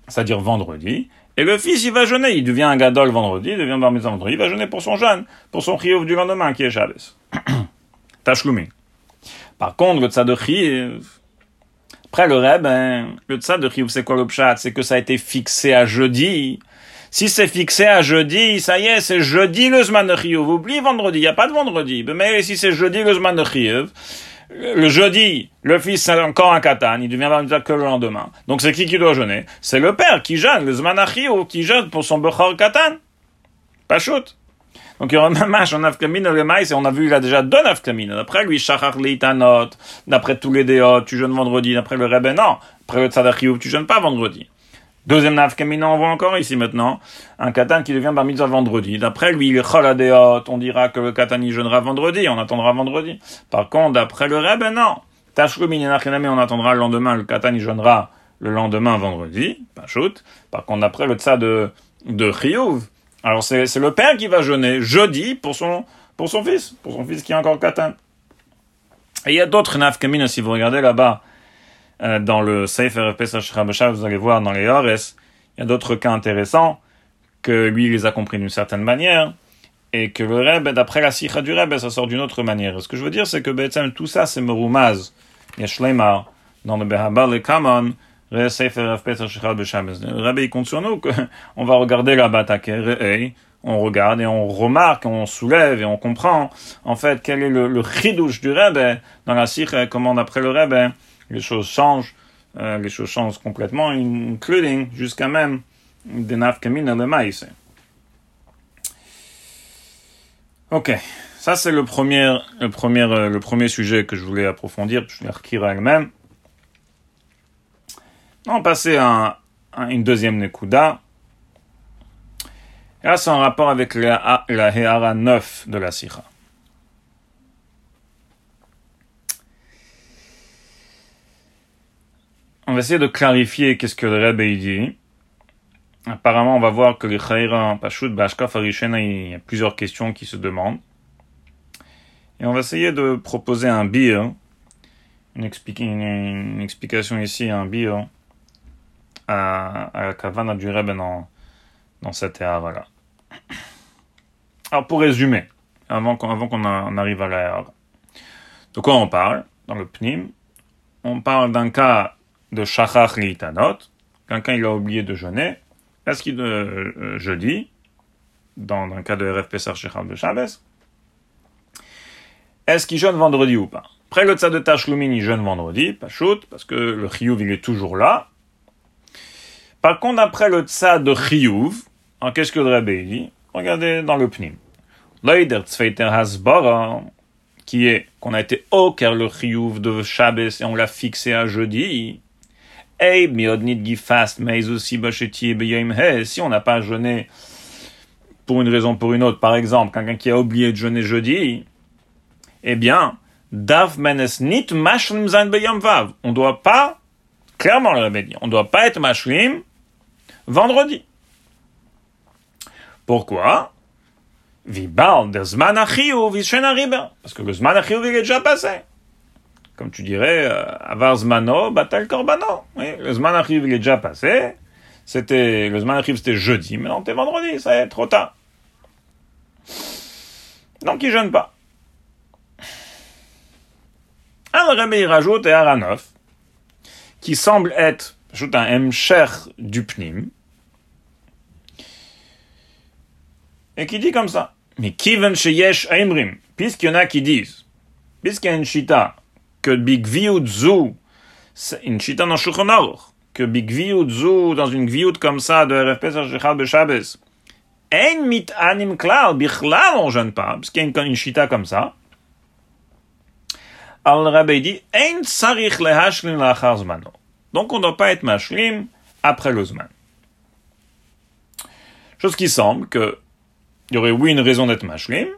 c'est-à-dire vendredi, et le fils, il va jeûner, il devient un gadol vendredi, il devient bar vendredi, il va jeûner pour son jeûne, pour son chiyuv du lendemain, qui est Shabbos. Tashloumi. Par contre, le de après le reb, ben, le tzad de c'est quoi le C'est que ça a été fixé à jeudi. Si c'est fixé à jeudi, ça y est, c'est jeudi le zman de Vous oubliez vendredi, il n'y a pas de vendredi. Mais si c'est jeudi le zman de le jeudi, le fils c'est encore un katan, il devient dire que le lendemain. Donc c'est qui qui doit jeûner? C'est le père qui jeûne, le zman qui jeûne pour son bechor katan. Pas shoot. Donc il y aura un match en Afkamine le maïs, et on a vu, il a déjà deux Afkamine. D'après lui, Shachar d'après tous les déots, tu jeûnes vendredi, d'après le Rebbe, non. Après le Tzadachiyou, tu jeûnes pas vendredi. Deuxième Nafkamina, on voit encore ici maintenant, un katan qui devient bar mitzvah vendredi. D'après lui, Choladéot, on dira que le katan y jeûnera vendredi, on attendra vendredi. Par contre, d'après le Rebbe, non. Tashlumin on attendra le lendemain, le katan y jeûnera le lendemain vendredi, pas. Par contre, d'après le tzad de, de alors c'est le père qui va jeûner jeudi pour son, pour son fils, pour son fils qui est encore katan. Et il y a d'autres nafkamines, si vous regardez là-bas, euh, dans le Sefer Pesach vous allez voir dans les Ores, il y a d'autres cas intéressants, que lui il les a compris d'une certaine manière, et que le Rebbe, d'après la Sikha du Rebbe, ça sort d'une autre manière. Ce que je veux dire, c'est que tout ça, c'est Merumaz, Yeshleimar, dans le Behabar, le Kamon, le Rabbi il compte sur nous qu'on va regarder la bataille, on regarde et on remarque, on soulève et on comprend en fait quel est le, le du Rebbe dans la sikh, comment d'après le Rebbe les choses changent, euh, les choses changent complètement, including jusqu'à même des nafkamina le maïs. Ok, ça c'est le premier, le premier, euh, le premier sujet que je voulais approfondir, je vais Kira elle-même. On va passer à, une deuxième Nekuda. Et là, c'est en rapport avec la, la Heara 9 de la Sikha. On va essayer de clarifier qu'est-ce que le Rebbe dit. Apparemment, on va voir que les Chaira Pashut Bashka Farishena, il y a plusieurs questions qui se demandent. Et on va essayer de proposer un bir, une, explication ici, un bir, à, la Kavana du Rebbe dans, dans cette ère-là. Alors, pour résumer, avant qu'on arrive à l'ère, de quoi on parle dans le Pnim? On parle d'un cas de Shachach Litanot, quelqu'un il a oublié de jeûner, est-ce qu'il euh, euh, jeudi, dans un cas de RF Pesar Shechal de est-ce qu'il jeûne vendredi ou pas? Après le tzad de Tashlumin, il jeûne vendredi, pas shoot, parce que le Chiyuv il est toujours là, par contre, après le tsa de Chiyuv, en qu'est-ce que le Rabbi dit? Regardez dans le Pnim. Leider Tzveiter Hasbara, qui est qu'on a été au car le Chiyuv de Shabbos et on l'a fixé à jeudi. Si on n'a pas jeûné pour une raison ou pour une autre, par exemple, quelqu'un qui a oublié de jeûner jeudi, eh bien. On doit pas, clairement le Rabbi on doit pas être mashlim vendredi. Pourquoi? Parce que le Zman il est déjà passé. Comme tu dirais, euh, Avar Zmano, Batal Korbano. Le Zman il est déjà passé. C'était, le Zman c'était jeudi, maintenant c'est vendredi, ça est trop tard. Donc il jeûne pas. Alors Rabbi il rajoute et Aranov, qui semble être, ajoute un M cher du Pnim, et qui dit comme ça. Mais kiven sheyesh aimrim, puisqu'il y en a qui disent, puisqu'il y a une chita, que big zu, une chita dans Shulchan que big zu, dans une gviout comme ça, de RF Pesach Shechal Beshabes, ein mit anim klal, bichlal on jeûne pas, puisqu'il y a une, chita comme ça, al rabbi dit, ein sarich lehashlim lachar zmano. Donc on ne doit pas être mashlim après le zman. Chose qui semble que il y aurait oui une raison d'être mashlim,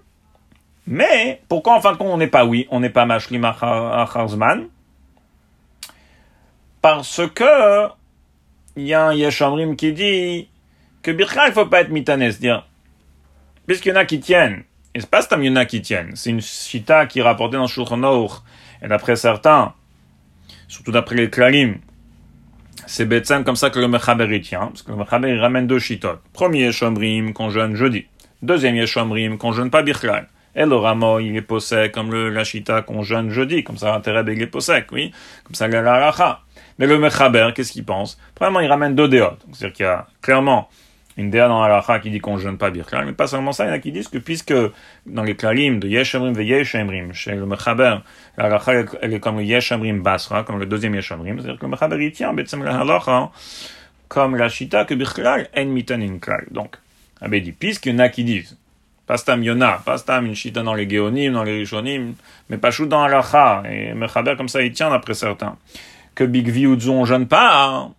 mais pourquoi en fin de compte on n'est pas oui, on n'est pas mashlim acharzman Parce que il y a un Yeshamrim qui dit que Bircha, il faut pas être mitané, c'est-à-dire, puisqu'il y en a qui tiennent, et c'est pas il y en a qui tiennent, c'est une chita qui est rapportée dans Shulchan et d'après certains, surtout d'après les klalim, c'est Betsem comme ça que le Mechaber tient, parce que le Mechaber ramène deux shitotes. Premier Yeshomrim qu'on jeûne jeudi. Deuxième Yeshomrim qu'on jeûne pas Birklal. Et le Ramo, il est possède comme le Lachita qu'on jeûne jeudi, comme ça l'intérêt il est possède, oui, comme ça la Racha. Mais le Mechaber, qu'est-ce qu'il pense? Premièrement, il ramène deux déotes. C'est-à-dire qu'il y a clairement une déa dans la qui dit qu'on ne jeûne pas Birklal, mais pas seulement ça, il y en a qui disent que puisque dans les klalim de Yeshemrim et Yeshemrim, chez le Mechaber, la elle est comme le Yeshemrim Basra, comme le deuxième Yeshemrim, c'est-à-dire que le Mechaber il tient, la halacha, comme la Shita, que Birklal en mitanin klal. Donc, Abbé dit, puisqu'il y en a qui disent, pas stam yona, pas stam une dans les Géonim, dans les Rishonim, mais pas chou dans halacha, et Mechaber comme ça il tient d'après certains, que Big Viudzo on jeûne pas, hein.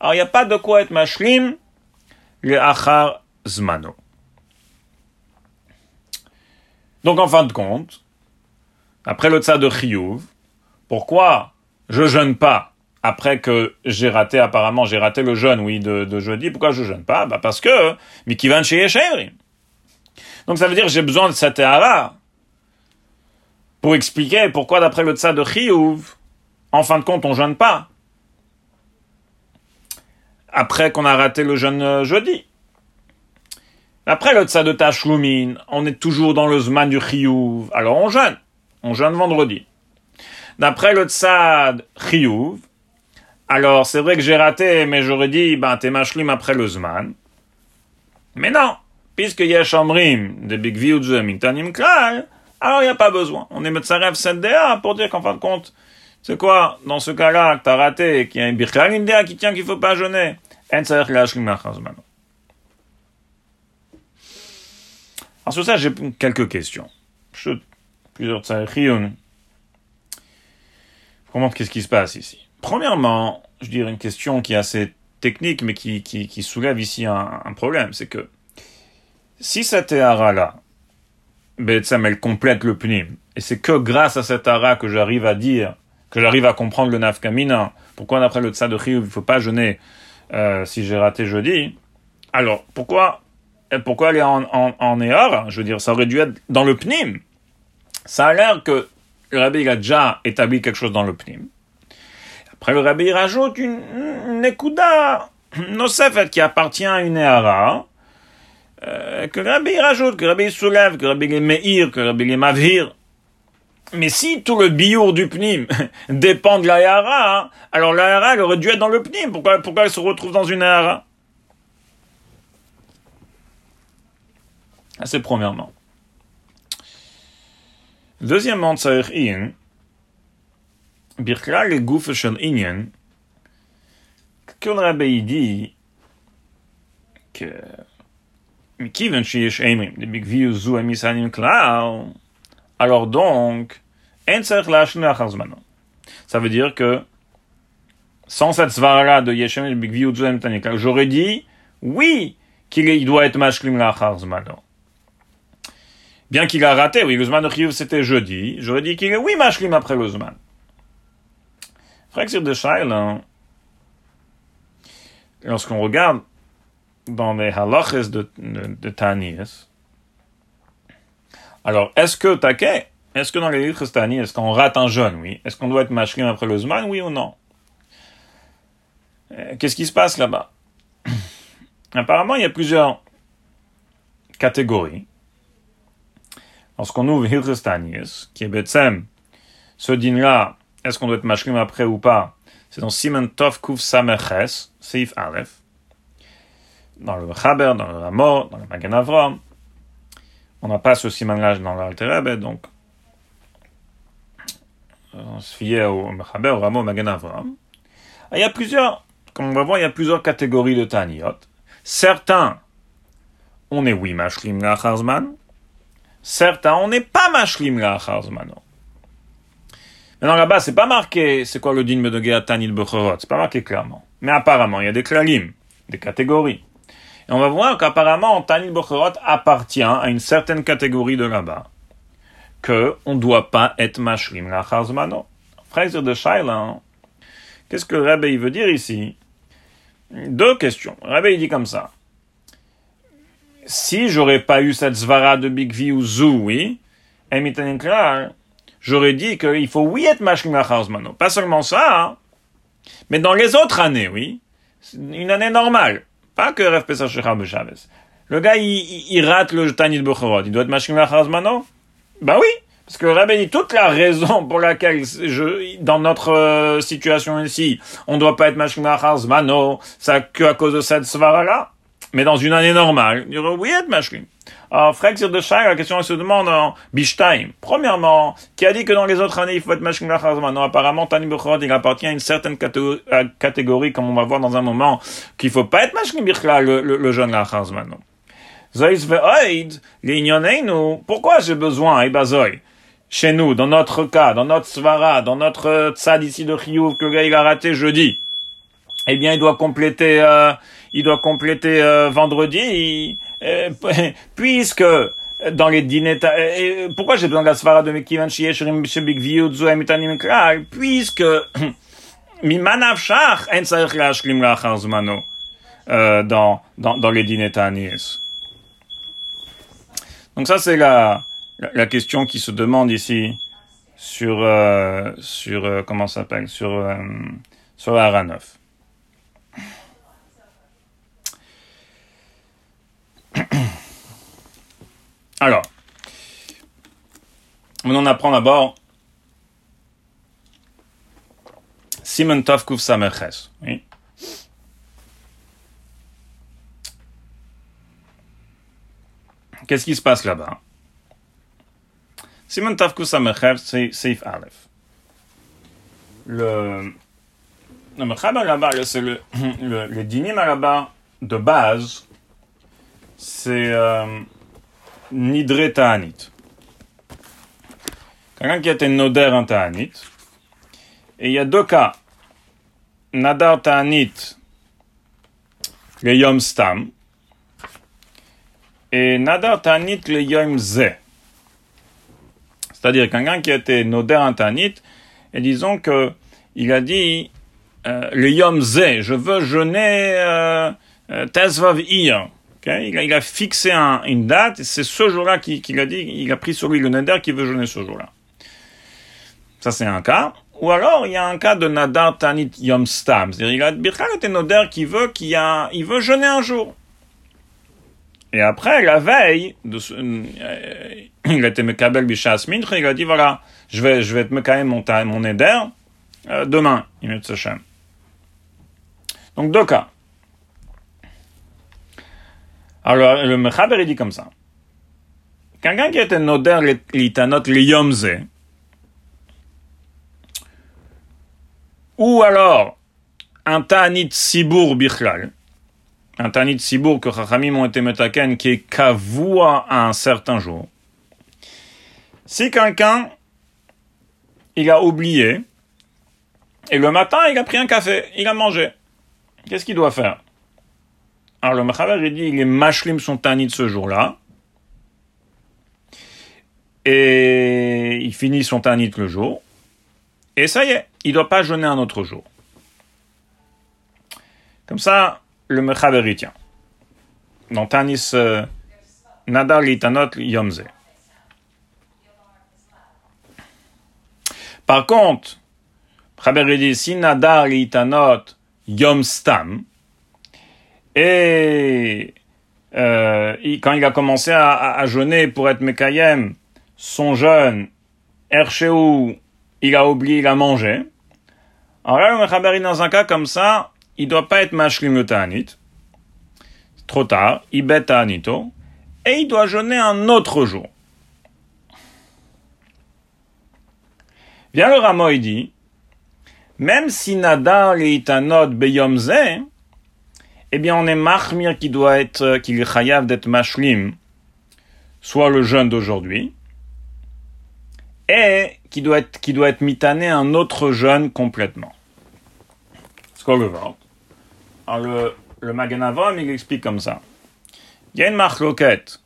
alors il n'y a pas de quoi être mashlim, le achar zmano. Donc en fin de compte, après le tsa de chiyuv, pourquoi je jeûne pas après que j'ai raté, apparemment, j'ai raté le jeûne, oui, de, jeudi, pourquoi je jeûne pas? Bah, parce que, mikivan chez Donc ça veut dire j'ai besoin de cette là pour expliquer pourquoi d'après le tsa de chiyuv, en fin de compte, on jeûne pas après qu'on a raté le jeûne euh, jeudi. Après le tzad de Tashlumin, on est toujours dans le zman du chiyuv, alors on jeûne. On jeûne vendredi. D'après le tzad chiyuv, alors c'est vrai que j'ai raté, mais j'aurais dit, ben t'es mashlim après le zman. Mais non, puisque yesh amrim de big mintanim klal, alors il n'y a pas besoin. On est metzarev sendea pour dire qu'en fin de compte, c'est quoi, dans ce cas-là, que t'as raté, qu'il y a un birkal qui tient qu'il faut pas jeûner. En alors sur ça, j'ai quelques questions. Je, plusieurs tsarechiyun. Comment qu'est-ce qui se passe ici Premièrement, je dirais une question qui est assez technique, mais qui, soulève ici un problème, c'est que si cette hara-là, elle complète le pnim, et c'est que grâce à cette hara que j'arrive à dire, que j'arrive à comprendre le nafkamina, pourquoi d'après le tzad de il ne faut pas jeûner euh, si j'ai raté jeudi, alors pourquoi pourquoi aller en, en, en Je veux dire, ça aurait dû être dans le pnim. Ça a l'air que le rabbi a déjà établi quelque chose dans le pnim. Après, le rabbi rajoute une, une ekuda fait qui appartient à une Ehara, euh, que Rabbi rajoute, que Rabbi soulève, que Rabbi meir, que Rabbi mavhir. Mais si tout le biour du PNIM dépend de l'Ayara, hein, alors l'Ayara, elle aurait dû être dans le PNIM. Pourquoi, pourquoi elle se retrouve dans une Ayara C'est premièrement. Deuxièmement, Tsaïr Ian, Birkla le Gouf Shel Inyan, Kun Rabbi dit que alors donc, Ça veut dire que, sans cette svara de Yeshem j'aurais dit, oui, qu'il doit être Mashklim Lacharzmano. Bien qu'il a raté, oui, le Zman de Chiyuv c'était jeudi, j'aurais dit qu'il est, oui, Mashklim après le Zman. Frère de Shail, lorsqu'on regarde dans les halachas de, de, de alors est-ce que taquet, est-ce que dans les livres Tanias, est-ce qu'on rate un jeûne, oui? Est-ce qu'on doit être mashlim après le Zman, oui ou non? Euh, Qu'est-ce qui se passe là-bas? Apparemment, il y a plusieurs catégories. Lorsqu'on ouvre Hilchestanius, qui est Betsem, ce din-là, est-ce qu'on doit être mashlim après ou pas? C'est dans Simon Tov Kuf Sameches, Seif Aleph, dans le Chaber, dans le Ramor, dans le Magen Avram. On n'a pas ce siman dans l'Alter donc on se fiait au Chaber, au Ramor, au Magen Avram. Il y a plusieurs, comme on va voir, il y a plusieurs catégories de Taniot. Certains, on est oui mashlim la Certes, on n'est pas mashlim la Maintenant là-bas, c'est pas marqué, c'est quoi le din de Tanil Bechorot, c'est pas marqué clairement. Mais apparemment, il y a des klalim, des catégories. Et on va voir qu'apparemment, Tanil Bechorot appartient à une certaine catégorie de là-bas, que on doit pas être mashlim la Chazmano. Frère de Shailan, qu'est-ce que Rabbi veut dire ici? Deux questions. Rabbi dit comme ça si j'aurais pas eu cette zvara de Big V ou Zou, oui, j'aurais dit qu'il faut oui être mashlim lacharzmano. Pas seulement ça, hein, mais dans les autres années, oui. Une année normale. Pas que Ref Pesach Shechar B'Shabbos. Le gars, il, rate le Tanit Bechorot. Il doit être mashlim lacharzmano? Bah oui. Parce que Rabbi dit toute la raison pour laquelle je, dans notre euh, situation ici, on doit pas être mashlim lacharzmano, ça que à cause de cette svara-là. Mais dans une année normale, il y aurait oui être mashlim. Alors, Frexir de Shai, la question se demande en Bishtaim. Premièrement, qui a dit que dans les autres années, il faut être Mashkim Non, apparemment, Tani Bechorot, il appartient à une certaine catégorie, comme on va voir dans un moment, qu'il faut pas être Mashkim le, le, le jeune Lacharzman. Zoïs ve'oid, nous. pourquoi j'ai besoin, eh ben, chez nous, dans notre cas, dans notre svara, dans notre tzad ici de Chiyuv que le gars il a raté jeudi, eh bien, il doit compléter, euh, il doit compléter euh, vendredi, euh, puisque dans les dîners, euh, pourquoi j'ai besoin de la svara de Mekivan Shiesherim Shebik Viyudzu Emitanim Kral, puisque Mimanav Shach en Sarich Lashlim Lachar Zmano dans, dans, dans les dîners Tanis. Donc ça, c'est la, la, question qui se demande ici sur, euh, sur comment ça s'appelle, sur, euh, sur la Aranov. Alors, on en apprend d'abord Simon Tov Kuf. Qu'est-ce qui se passe là-bas? Simon Tov Kuf c'est Seif Aleph. Le, le Mechaber là-bas, c'est le, le, le là-bas de base c'est euh, Nidre Ta'anit. Quelqu'un qui été Noder en Ta'anit. Et il y a deux cas. Nadar Ta'anit, le Yom Stam. Et Nadar Ta'anit, le Yom Ze. C'est-à-dire quelqu'un qui a été Noder en Ta'anit, et disons que il a dit euh, le Yom Ze, je veux jeûner euh, euh, Tezvav il, a, fixé une date, c'est ce jour-là qu'il a dit, il a pris sur lui le neder qui veut jeûner ce jour-là. Ça, c'est un cas. Ou alors, il y a un cas de Nadar Tanit Yom Stam. C'est-à-dire, il a Birchal était Noder qui veut, qui a, il veut jeûner un jour. Et après, la veille, euh, il a été Mekabel Bishas il a dit, voilà, je vais, je vais te mon, mon Neder, euh, demain, il met Donc, deux cas. Alors, le Mechaber, il dit comme ça. Quelqu'un qui était noder l'itanot liyomze, ou alors un ta'anit sibour bichlal, un ta'anit sibour que Chachamim ont été metaken, qui est kavua à un certain jour. Si quelqu'un, il a oublié, et le matin, il a pris un café, il a mangé, qu'est-ce qu'il doit faire? Alors le Machaber, il dit, il est mashlim son ce jour-là. Et il finit son tanit le jour. Et ça y est, il ne doit pas jeûner un autre jour. Comme ça, le Mechaber il tient. Dans Tanis euh, Nadar Litanot Yomze. Par contre, Mechaber dit si Nadar Litanot Yom Stam, et euh, quand il a commencé à, jeûner pour être Mekayem, son jeûne, Erchéou, il a oublié, il a mangé. Alors là, le dans un cas comme ça, il doit pas être Mashlim le Ta'anit. Trop tard, il bête Ta'anito. Et il doit jeûner un autre jour. Vient le Ramo, il dit, même si Nadar le Itanot Beyomze, eh bien, on est mahmir qui doit être, euh, qui est chayav d'être mashlim, soit le jeûne d'aujourd'hui, et qui doit être, qui doit être mitané un autre jeûne complètement. Alors, le, le Maganavom, il explique comme ça. Il y a une marloquette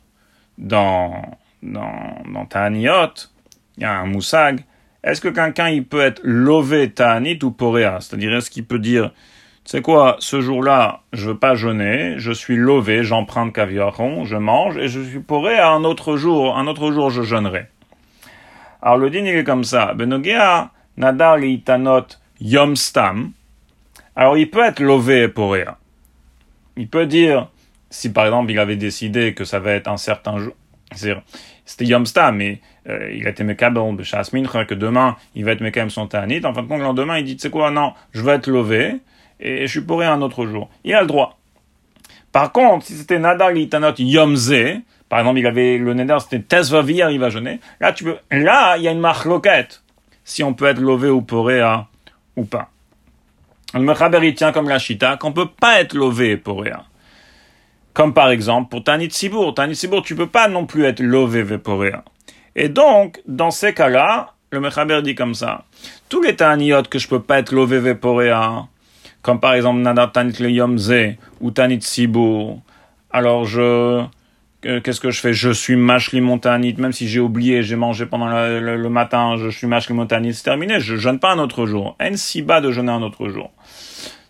dans, dans, dans Ta'aniot, il y a un moussag. Est-ce que quelqu'un, il peut être lové Ta'anit ou poréa? C'est-à-dire, est-ce qu'il peut dire, c'est quoi, ce jour-là, je veux pas jeûner, je suis levé, j'emprunte caviaron, je mange, et je suis pourré à un autre jour, un autre jour je jeûnerai. Alors le il est comme ça. Benogea nadar itanot yom stam. Alors il peut être lové pour rien. Il peut dire, si par exemple il avait décidé que ça va être un certain jour, c'était Yom Stam, mais euh, il a été Mekabel de Shasmin, que demain il va être Mekabel son Tanit. En fin de compte, le lendemain il dit, tu sais quoi, non, je vais être levé et je suis pourri un autre jour. Il a le droit. Par contre, si c'était Nadar Litanot Yomze, par exemple, il avait le Neder, c'était Tesvavir, il va jeûner. Là, tu peux, là, il y a une marque loquette. Si on peut être levé ou poréa ou pas. Le Mechaber, tient comme la Chita qu'on peut pas être levé poréa. Comme par exemple pour Tanit Sibour. Tanit Sibour, tu peux pas non plus être levé veporéa. Et donc, dans ces cas-là, le Mechaber dit comme ça. Tous les Taniyot que je peux pas être levé veporéa, comme par exemple Nadar Tanit Yomze ou Tanit Sibour, alors je, qu'est-ce que je fais? Je suis mashli montanite, même si j'ai oublié, j'ai mangé pendant le, matin, je suis mashli montanite, c'est terminé, je jeûne pas un autre jour. En si bas de jeûner un autre jour.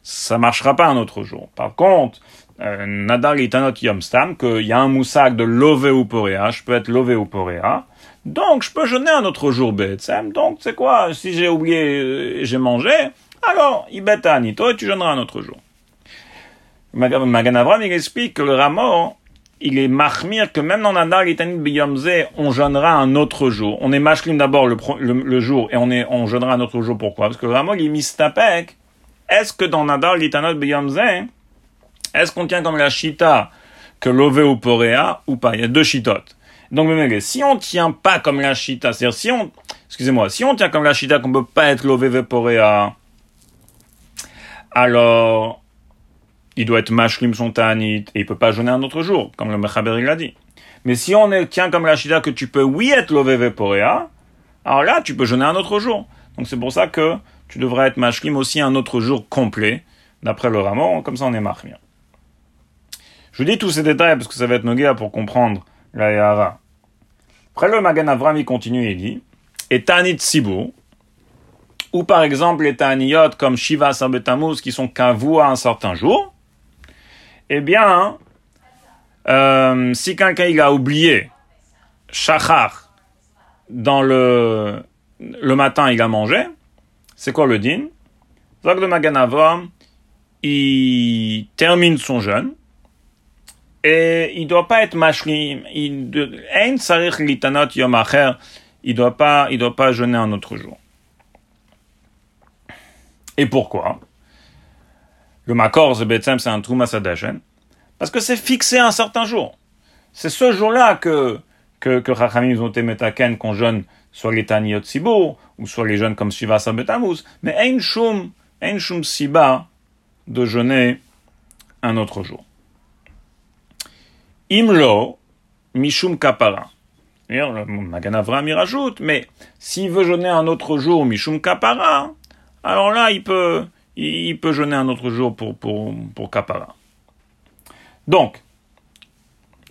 Ça marchera pas un autre jour. Par contre, euh, nadar itanot yom stam, qu'il y a un moussak de lové ou poréa, je peux être lové ou poréa, donc je peux jeûner un autre jour betsem, donc c'est quoi, si j'ai oublié, euh, j'ai mangé, alors, ibeta anito, et tu jeûneras un autre jour. Magan Avram, il explique que le ramo, il est mahmir que même dans Nadar Gitanit Biyomze, on jeûnera un autre jour. On est mashlim d'abord le, le, jour et on est, on jeûnera un autre jour. Pourquoi? Parce que le ramo, il est mistapek. Est-ce que dans Nadar Gitanot Biyomze, est-ce qu'on tient comme la chita que l'ové ou poréa ou pas? Il y a deux chitotes. Donc, si on tient pas comme la chita, c'est-à-dire si on, excusez-moi, si on tient comme la chita qu'on peut pas être l'ové poréa, alors, il doit être mashlim son et il peut pas jeûner un autre jour, comme le Mechaber l'a dit. Mais si on tient comme la shida que tu peux oui être l'oveve poréa, alors là, tu peux jeûner un autre jour. Donc c'est pour ça que tu devrais être mashlim aussi un autre jour complet, d'après le ramon, comme ça on est machmir. Je dis tous ces détails parce que ça va être nogué pour comprendre la Yahara. Après le Magan Avram, il continue et dit, et Tanit Sibou, ou par exemple les Taniyot comme Shiva Sabetamuz qui sont kavou à un certain jour, eh bien, euh, si quelqu'un il a oublié shachar dans le, le matin, il a mangé, c'est quoi le din? Donc le Maganavom, il termine son jeûne, et il doit pas être mashlim, il il doit pas, il doit pas jeûner un autre jour. Et pourquoi? Le Makor, c'est un Trouma Sadashen. Parce que c'est fixé un certain jour. C'est ce jour-là que, que, Rachamim ont été metaken qu'on jeûne soit les Taniyot Sibo, ou soit les jeunes comme Shiva Sabetamuz. Mais ein shum, ein shum siba de jeûner un autre jour. Imlo, mishum kapara. Le Magan Avram y rajoute, mais s'il veut jeûner un autre jour, mishum kapara, alors là, il peut, il peut jeûner un autre jour pour, pour, pour Kapara. Donc,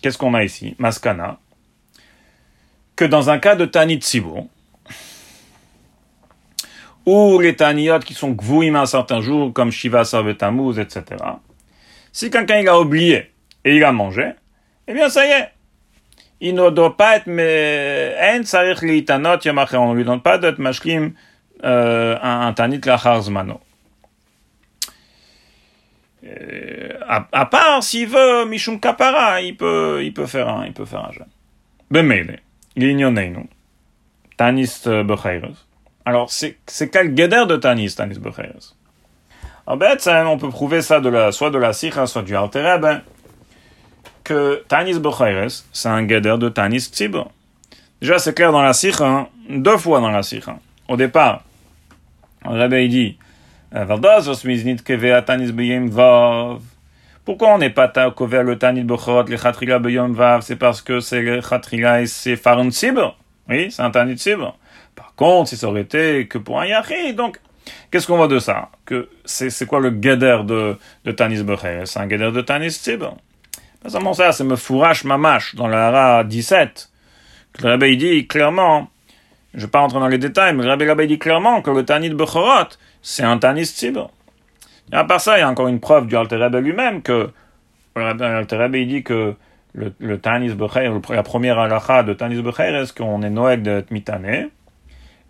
qu'est-ce qu'on a ici? Maskana. Que dans un cas de Tanit Sibur, ou les Taniyot qui sont gvouim un certain jour, comme Shiva Sarvetamuz, etc., si quelqu'un il a oublié et il a mangé, eh bien ça y est. Il ne doit pas être, mais, on ne lui donne pas d'être mashlim, euh, un, un Tanit Lachar Zmano. Euh, à, à, part s'il veut Mishum Kapara, il peut, il peut faire un, il peut faire un jeûne. Bemele, Lignoneinu, Tanis euh, Becheres. Alors, c'est, c'est quel guéder de Tanis, Tanis Becheres? En fait, on peut prouver ça de la, soit de la Sikha, soit du Altereb, hein, que Tanis Becheres, c'est un guéder de Tanis Tzibur. Déjà, c'est clair dans la Sikha, hein, deux fois dans la Sikha. Au départ, Rabbi dit, pourquoi on n'est pas couvert le tanit bechorot, le chatrila beyom vav? C'est parce que c'est le chatrila et c'est farun sibr. Oui, c'est un tanit sibr. Par contre, si ça aurait été que pour un yachi, donc, qu'est-ce qu'on voit de ça? Que c'est quoi le guéder de, de tanis becher C'est un guéder de tanis sibr. Pas seulement ça, c'est me fourrache mamache dans la hara 17. Que le rabbi dit clairement, je ne vais pas rentrer dans les détails, mais le rabbi dit clairement que le tanit bechorot, c'est un Tanis Tzibur. Et à part ça, il y a encore une preuve du Alter lui-même que l'Alter dit que le, le Tanis Becher, la première halakha de Tanis Becher, est-ce qu'on est Noël de Mitane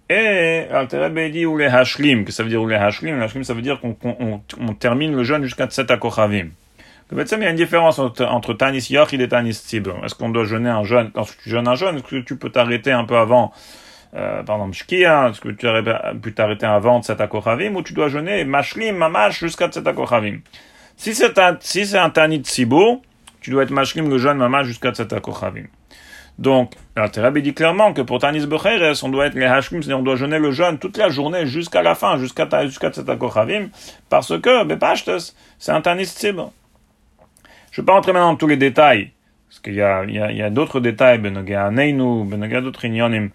Et Alterebe dit ou les hashlim, que ça veut dire ou les hashlim. Les hashlim, ça veut dire qu'on on, on termine le jeûne jusqu'à 7 akochavim. Il y a une différence entre, entre Tanis Yochid et Tanis Tzibur. Est-ce qu'on doit jeûner un jeûne Quand tu jeûnes un jeûne, est-ce que tu peux t'arrêter un peu avant euh, par exemple, Shkia, est-ce que tu aurais pu t'arrêter avant Tzet Akochavim ou tu dois jeûner Mashlim, Mamash jusqu'à Tzet Akochavim Si c'est un, si c'est un Tanit Tzibur, tu dois être Mashlim le jeûne Mamash jusqu'à Tzet Akochavim. Donc, Rabbi dit clairement que pour Tanis Becheres, on doit être les Hashkim, c'est-à-dire on doit jeûner le jeûne toute la journée jusqu'à la fin, jusqu'à jusqu'à Tzedakochavim, parce que, Bepashtes, c'est un Tanis Tzibur. Je ne vais pas rentrer maintenant dans tous les détails, parce qu'il y a, a d'autres détails, Benoga Neinu, Benoga d'autres Inyonim,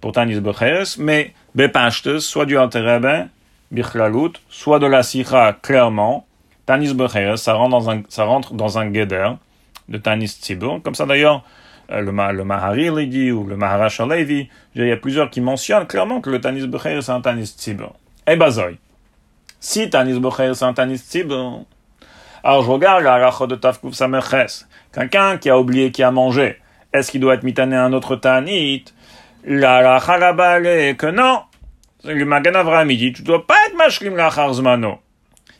pour Tanis Becheres, mais Bepashtes, soit du Alterebe, Bichlalut, soit de la Sikha, clairement, Tanis Becheres, ça rentre dans un, ça rentre dans un Geder de Tanis Tzibur, comme ça d'ailleurs, euh, le, le Mahari dit, ou le Maharash Levi, il y a plusieurs qui mentionnent clairement que le Tanis Becher c'est un Tanis Tzibur. Et eh bazoy. Si Tanis Becher c'est un Tanis Tzibur, alors je regarde la de Tafkuf Samerches. Quelqu'un qui a oublié qui a mangé, est-ce qu'il doit être mitané à un autre Tanit? La racha là-bas que non. Le Magan Avraham dit, tu dois pas être mashlim la charzmano.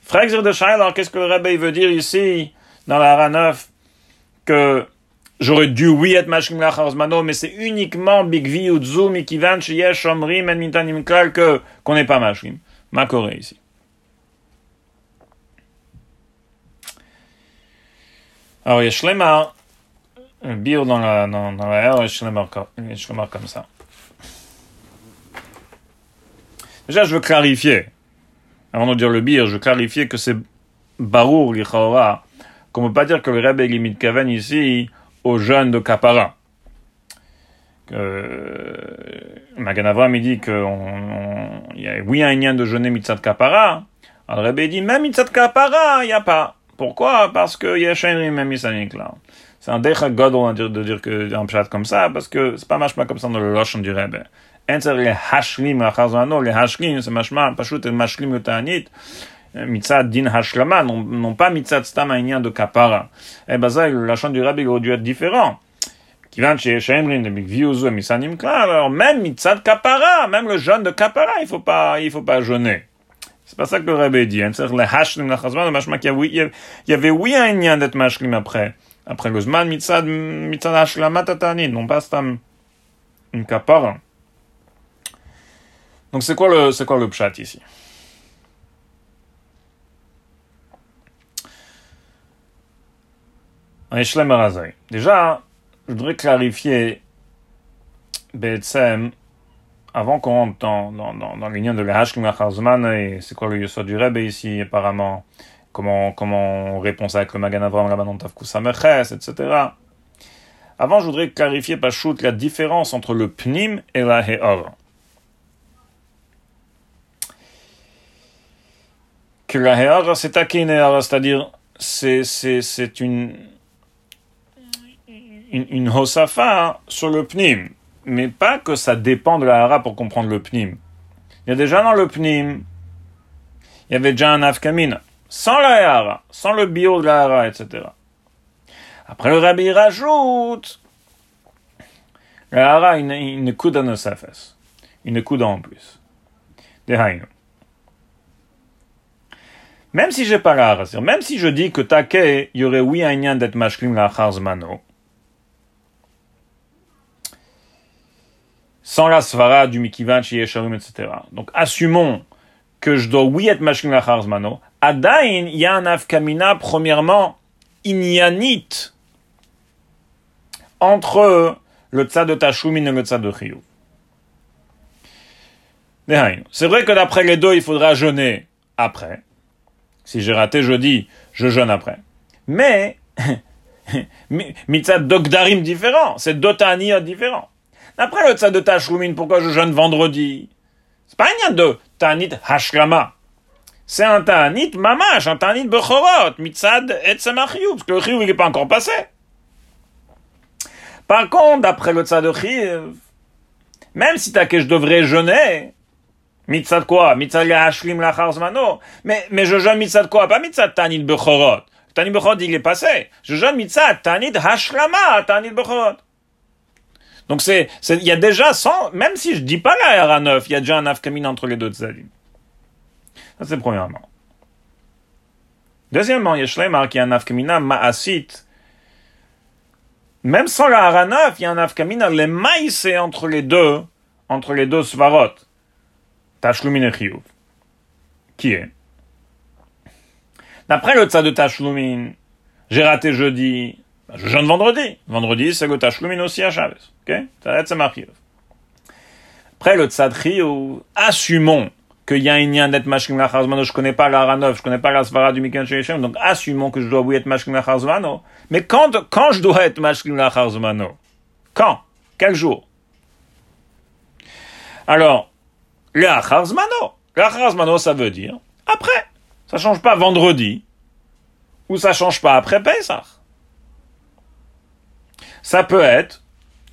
Frère de alors qu'est-ce que le Rabbi veut dire ici, dans la Hara 9, que J'aurais dû, oui, être mashkim mano, mais c'est uniquement bigvi ou tzum ikivan sheyesh omrim en mintanim klal que, qu'on n'est pas mashkim. Ma Corée ici. Alors, il y un bio dans la, dans, dans la R, Shlemar, Shlemar comme ça. Déjà, je veux clarifier, avant de dire le bir, je veux clarifier que c'est barour, l'Ichaora, qu'on ne peut pas dire que le Rebbe limite Kaven ici, aux jeunes de Kapara. Euh, Maganavram il dit qu'il y a oui un lien de jeûner mitzat kapara. Alors Rebbe dit même mitzat kapara, il n'y a pas. Pourquoi? Parce que y a même là. C'est un decha godol de dire que un pshat comme ça, parce que c'est pas machma comme ça dans le lochon du Rebbe. Les hashlim, les hashlim, c'est machma, pashut et mashlim le ta'anit mitzad din hashlama, non, pas mitzad stam de kapara. Eh ben ça, la chante du rabbi aurait dû être différent. Alors même mitzad kapara, même le jeûne de kapara, il faut pas, il faut pas jeûner. C'est pas ça que le rabbi dit. Le le il y avait oui un lien d'être mashlim après. Après le zman, mitzad, mitzad hashlama tatani, non pas stam une kapara. Donc c'est quoi le, c'est quoi le pshat ici? Déjà, je voudrais clarifier, BSM, avant qu'on rentre dans, dans, dans, dans l'union de l'Hashkim Acharzman, et c'est quoi le Yosod du Rebbe ici, apparemment, comment, comment on répond ça avec le Magan Avram, Rabbanon Tavkusamerches, etc. Avant, je voudrais clarifier, Pachout, la différence entre le Pnim et la Heor. Que la Heor, c'est Akin c'est-à-dire, c'est, c'est, c'est une, une, une hosafa sur le pnim. Mais pas que ça dépend de la hara pour comprendre le pnim. Il y a déjà dans le pnim, il y avait déjà un afkamina. Sans la hara, sans le bio de la hara, etc. Après le rabbi rajoute, la hara, une, une coude à nos Une coude en plus. Même si j'ai pas la hara, même si je dis que take, il y aurait oui un d'être mashklim la charzmano, sans la svara du mikivan etc. Donc, assumons que je dois oui être machkin la charzmano. Adain, il y a un afkamina, premièrement, inyanit, entre le tzad de Tashumin et le tzad de Chiyuv. C'est vrai que d'après les deux, il faudra jeûner après. Si j'ai raté jeudi, je jeûne après. Mais, mitzad d'ogdarim différent, c'est d'otania différent. Après le tzad de Tashlumin, pourquoi je jeûne vendredi? C'est pas un de Tanit Hashlama. C'est un Tanit Mamash, un Tanit Bechorot, Mitzad et parce que le Chiyuv, il n'est pas encore passé. Par contre, d'après le tzad de Chiyuv, même si t'as que je devrais jeûner, Mitzad quoi? Mitzad Hashlim Lachar Zmano. Mais, mais je jeûne Mitzad quoi? Pas Mitzad Tanit Bechorot. Tanit Bechorot, il est passé. Je jeûne Mitzad Tanit Hashlama, Tanit Bechorot. Donc c'est, il y a déjà, sans, même si je dis pas la à 9, il y a déjà un afkamina entre les deux tzadim. Ça c'est premièrement. Deuxièmement, il y a Shleimar qui a un afkamina ma'asit. Même sans la hara 9, il y a un afkamina, les maïs entre les deux, entre les deux svarot. Tashlumin et Chiyuv. Qui est? D'après le tzad de Tashlumin, j'ai raté jeudi, je jeûne vendredi. Vendredi, c'est le Tashlumin aussi à Shabbos. Ok? Ça va être Après le tzad Chiyuv, assumons qu'il y a un lien d'être mashkim lacharzmano, je connais pas la Ranov, je connais pas la svara du Mikan donc assumons que je dois oui être mashkim lacharzmano. Mais quand, quand je dois être mashkim lacharzmano Quand? Quel jour? Alors, lacharzmano. Lacharzmano, ça veut dire après. Ça change pas vendredi, ou ça change pas après Pesach. Ça peut être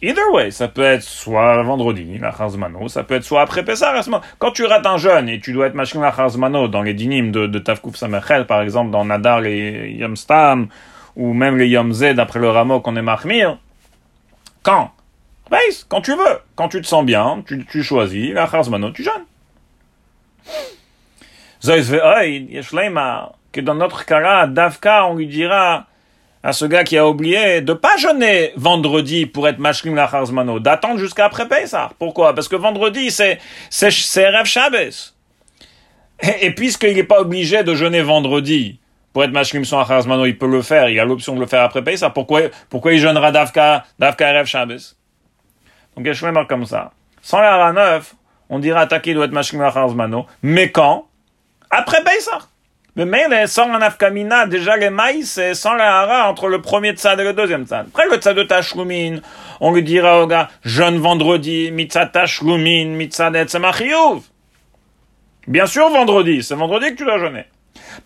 Either way, ça peut être soit vendredi, la Chazmano, ça peut être soit après Pessah, Quand tu rates un jeûne et tu dois être machin la Chazmano dans les dinim de, de Tavkouf Samechel, par exemple, dans Nadar, les Yom Stam, ou même les Yom Z après le rameau qu'on est Mahmir, quand? quand tu veux. Quand tu te sens bien, tu, tu choisis la Chazmano, tu jeûnes. Zoïs que dans notre cas Davka, on lui dira, à ce gars qui a oublié de pas jeûner vendredi pour être mashkim la charzmano, d'attendre jusqu'à après Pessah. Pourquoi? Parce que vendredi, c'est, c'est, Rav Shabbos. Et, puisqu'il n'est pas obligé de jeûner vendredi pour être mashkim son charzmano, il peut le faire, il a l'option de le faire après Pessah. Pourquoi, pourquoi il jeûnera Davka, Davka Rav Shabbos? Donc, il y comme ça. Sans la 9, on dira attaquer doit être mashkim la charzmano, mais quand? Après Pessah. Mais sans un afkamina, déjà les maïs, sans la hara entre le premier tzad et le deuxième tzad. Après le tzad de tashlumin, on lui dira au gars, jeune vendredi, mitzad tashlumin, mitzad etzemachiyuv. Bien sûr vendredi, c'est vendredi que tu dois jeûner.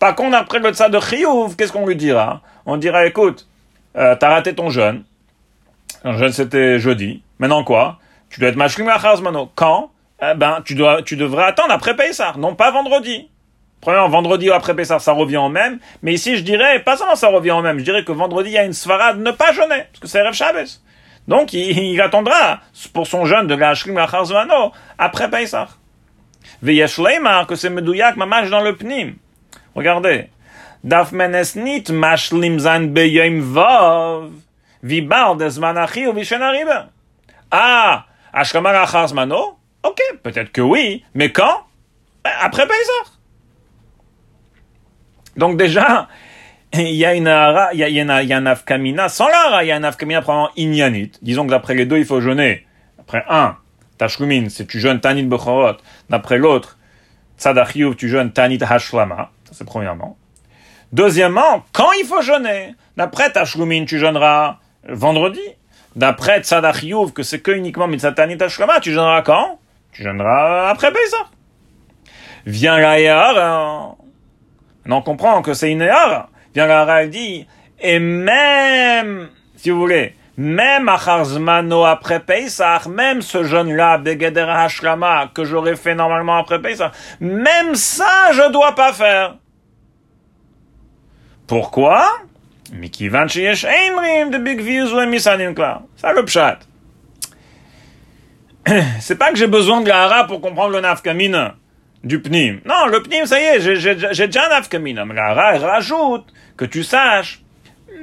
Par contre, après le tzad de chiyuv, qu'est-ce qu'on lui dira? On dira, écoute, euh, t'as raté ton jeûne. Ton jeûne c'était jeudi. Maintenant quoi? Tu dois être mashlim mano. Quand? Eh ben, tu dois, tu devrais attendre après Pessah, non pas vendredi. Premièrement, vendredi après Pessah, ça revient au même. Mais ici, je dirais, pas seulement ça revient au même, je dirais que vendredi, il y a une svarade ne pas jeûner, parce que c'est Rev Shabbos. Donc, il, attendra pour son jeûne de la Ashrim après Pessah. Veyesh Leimar, que c'est Medouyak, mamash dans le Pnim. Regardez. Daf menesnit mashlim zan beyem vav. Vibar desman achi ou vishen Ah, Ashkamar achazmano? Ok, peut-être que oui, mais quand? Après Pessah. Donc déjà, il y a une il y a, il y a, il y a un afkamina, sans l'ara, il y a un afkamina probablement inyanit. Disons que d'après les deux, il faut jeûner. Après un, tashlumin, c'est tu jeûnes tanit bechorot. D'après l'autre, tzadachiyuv, tu jeûnes tanit hashlama. C'est premièrement. Deuxièmement, quand il faut jeûner D'après tashlumin, tu jeûneras vendredi. D'après tzadachiyuv, que c'est que uniquement mitzatanit hashlama, tu jeûneras quand? Tu jeûneras après Pesach. Vient la on comprend que c'est une erreur. Bien la dit, et même, si vous voulez, même à Charzmano après Pesach, même ce jeune-là, Begeder Hashlama, que j'aurais fait normalement après Pesach, même ça, je dois pas faire. Pourquoi? De big views ou misanim Ça le pshat. C'est pas que j'ai besoin de la hara pour comprendre le nafkamina du pnim. Non, le pnim, ça y est, j'ai déjà un afkamina. Mais la rajoute que tu saches,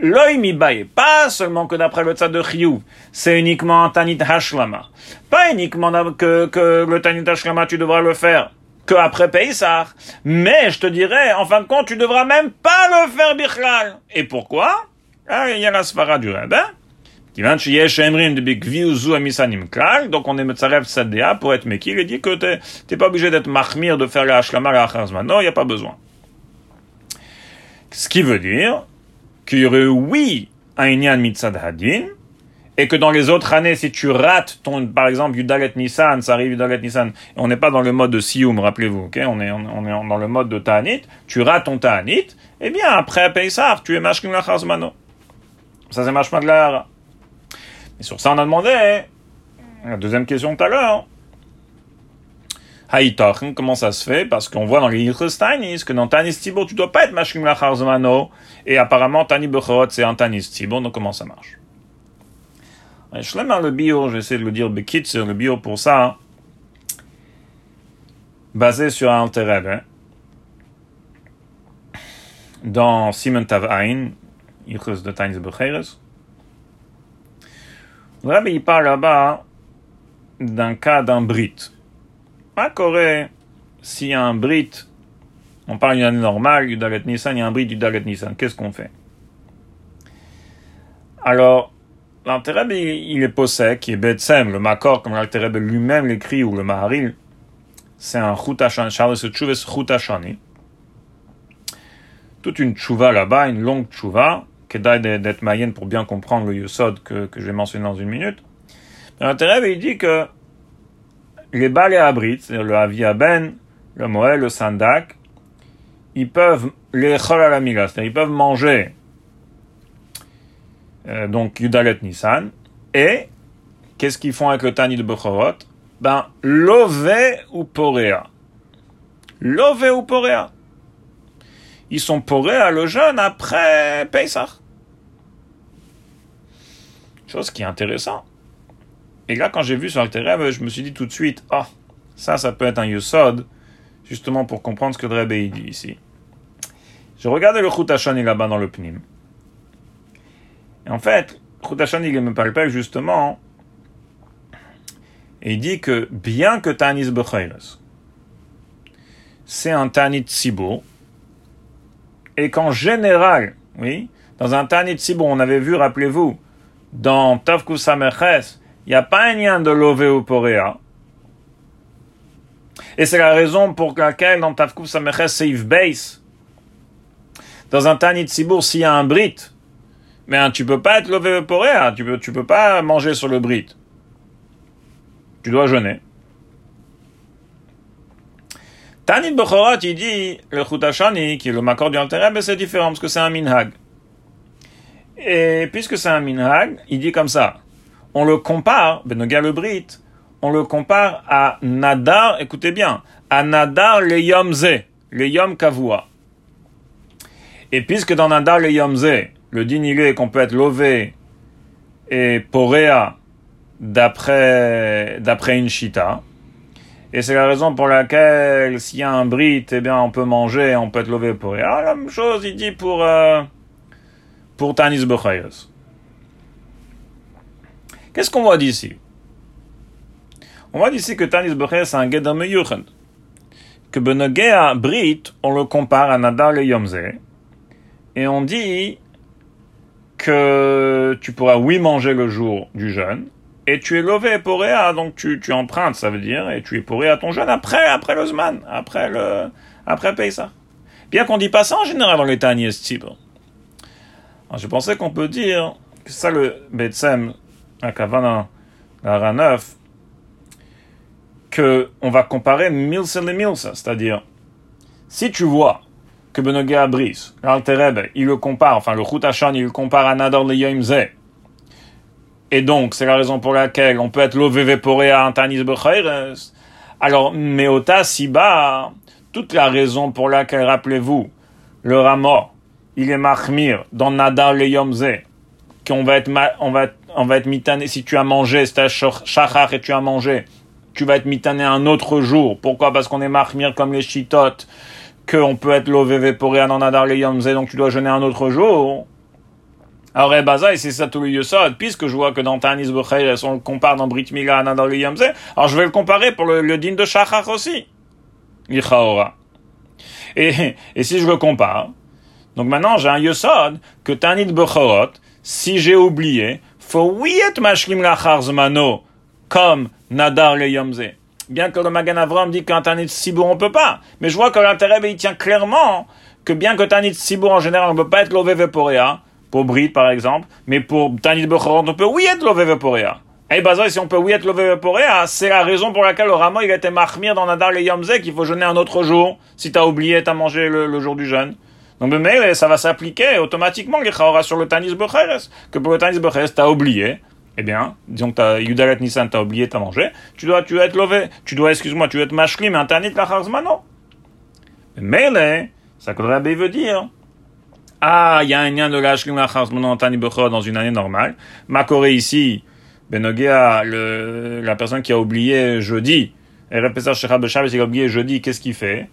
l'œil mi pas seulement que d'après le tzad de Chiyuv, c'est uniquement un tanit hashlama. Pas uniquement que, que le tanit hashlama, tu devras le faire que après Pesach. Mais je te dirais, en fin de compte, tu devras même pas le faire bichlal. Et pourquoi? Ah, il y a la svara du rabbin donc on est Metzarev Sadea pour être Mekil, il dit que tu n'es pas obligé d'être Mahmir de faire la Hashlama la Non, il n'y a pas besoin. Ce qui veut dire qu'il y aurait oui un Inyan Mitzad Hadin, et que dans les autres années, si tu rates ton, par exemple, Yudalet Nissan, ça arrive Yudalet Nissan, on n'est pas dans le mode de Sioum, rappelez-vous, ok? On est, on, est dans le mode de Ta'anit, tu rates ton Ta'anit, eh bien, après Pesach, tu es Mashkim la Ça, c'est Mashma de la et sur ça, on a demandé hein. la deuxième question tout à l'heure. Haïtach, comment ça se fait? Parce qu'on voit dans les Tainis que dans Tanis Tibo, tu dois pas être Mashkim Lacharzmano, et apparemment Tani Bechorot, c'est un Tanis Tibo, donc comment ça marche? Shlemar le bio, j'essaie de le dire sur le bio pour ça, basé sur un Rebbe, dans Simon Tav Ein, Yichus de Tainz Becheres. Rebbe, il parle là-bas d'un cas d'un Brit. À Corée, a un Brit, on parle d'une année normale, du Dalet Nissan, il y a un Brit du Dalet Nissan, qu'est-ce qu'on fait? Alors, l'Altereb, il est possède, qui est Betsem, le Makor, comme l'Altereb lui-même l'écrit, ou le Maharil, c'est un Chutashani, Charles Tchouves Chutashani. Toute une tchouva là-bas, une longue tchouva, est d'être mayenne pour bien comprendre le Yusod que, que je vais mentionner dans une minute. L'Altereb, il dit que les balais abrites, c'est-à-dire le Aviaben, le Moël, le Sandak, ils peuvent les cest ils peuvent manger euh, donc Yudalet Nissan, et qu'est-ce qu'ils font avec le Tani de Bechorot? Ben, lové ou poréa. Lové ou poréa. Ils sont poréa le jeûne après Pesach. Chose qui est intéressant. Et là, quand j'ai vu sur Altereb, je me suis dit tout de suite, ah, ça, ça peut être un Yusod, justement pour comprendre ce que le dit ici. Je regardais le Chutashani là-bas dans le Pnim. Et en fait, Chutashani, il me parle justement, et il dit que bien que Tanis Bechayres, c'est un Tanit Sibo, et qu'en général, oui, dans un Tanit Sibo, on avait vu, rappelez-vous, dans Tavkus Samerches, il n'y a pas un lien de Lové ou. Et c'est la raison pour laquelle dans Tavkus Samerches, c'est Yves Base, dans un Tanit Sibour, s'il y a un Brit, mais hein, tu peux pas être pour rien, tu peux, tu peux pas manger sur le Brit. Tu dois jeûner. Tanit Bechorat, il dit, le Chutashani, qui est le Makor du mais c'est différent parce que c'est un Minhag. Et puisque c'est un Minhag, il dit comme ça. On le compare, Benoga le Brit, on le compare à Nadar, écoutez bien, à Nadar le Yom Ze, le Yom Kavua. Et puisque dans Nadar le Yomze, le din qu'on peut être lové et poréa d'après, d'après une chita, et c'est la raison pour laquelle s'il y a un brit, eh bien on peut manger, on peut être lové poréa. La même chose, il dit pour, euh, pour Tanis Bechayos. Qu'est-ce qu'on voit d'ici? On voit d'ici que Tanis Bechayos c'est un Gedam Yuchend. Que Benogea Brit, on le compare à Nadar le Yomze, et on dit que tu pourras, oui, manger le jour du jeûne, et tu es levé pour réa, donc tu, tu empruntes, ça veut dire, et tu es pour à ton jeûne après, après le Zman, après le, après ça. Bien qu'on dit pas ça en général dans les Tanies Je pensais qu'on peut dire que ça le Betsem, à Kavana, la 9, que on va comparer Milsa et Milsa, c'est-à-dire, si tu vois que Benogé Abris, l'Altereb, il le compare, enfin le Chutachan, il le compare à Nador le. Et donc, c'est la raison pour laquelle on peut être l'OVV à Antanis Bechayres. Alors, Meota Siba, toute la raison pour laquelle, rappelez-vous, le Ramor, il est Mahmir dans Nadar le Yomze, qu'on va être, on va, on va être mitané, si tu as mangé, c'est Shachar et tu as mangé, tu vas être mitané un autre jour. Pourquoi? Parce qu'on est Mahmir comme les Chitotes qu'on peut être l'OVV pour en Adar le Yomze, donc tu dois jeûner un autre jour. Alors, eh, c'est ça tout le Yosod, puisque je vois que dans Tanis Bechayres, on le compare dans Brit Mila à le Yomze, alors je vais le comparer pour le, le de Shachar aussi. Lichaora. Et, si je le compare, donc maintenant j'ai un Yosod, que Tanit Bechorot, si j'ai oublié, faut oui être Mashlim Lachar Zmano, comme Nadar le Yomze bien que le Magan Avram dit qu'un Tanit Sibour on peut pas. Mais je vois que l'intérêt, il tient clairement que bien que Tanit Sibour en général on peut pas être Veporea, pour Brit par exemple, mais pour Tanit Bechorot on peut oui être lové Veporea. Et bah si on peut oui être lové Veporea, c'est la raison pour laquelle le Ramo il a été marmir dans Nadar le Yomze qu'il faut jeûner un autre jour si tu as oublié t'as mangé le, jour du jeûne. Donc mais ça va s'appliquer automatiquement les sur le Tanis Becheres, que pour le Tanis Becheres t'as oublié, eh bien, disons que t'as Yudalet Nissan, t'as oublié, t'as mangé, tu dois, tu être levé, tu dois, excuse-moi, tu dois être mashlim, un tanit lacharzmano. Mais ça que le veut dire. Ah, il y a un lien de tanit dans une année normale. Ma Corée ici, Benogia, le, la personne qui a oublié jeudi, Beshabbos, il a oublié jeudi, qu'est-ce qu'il fait?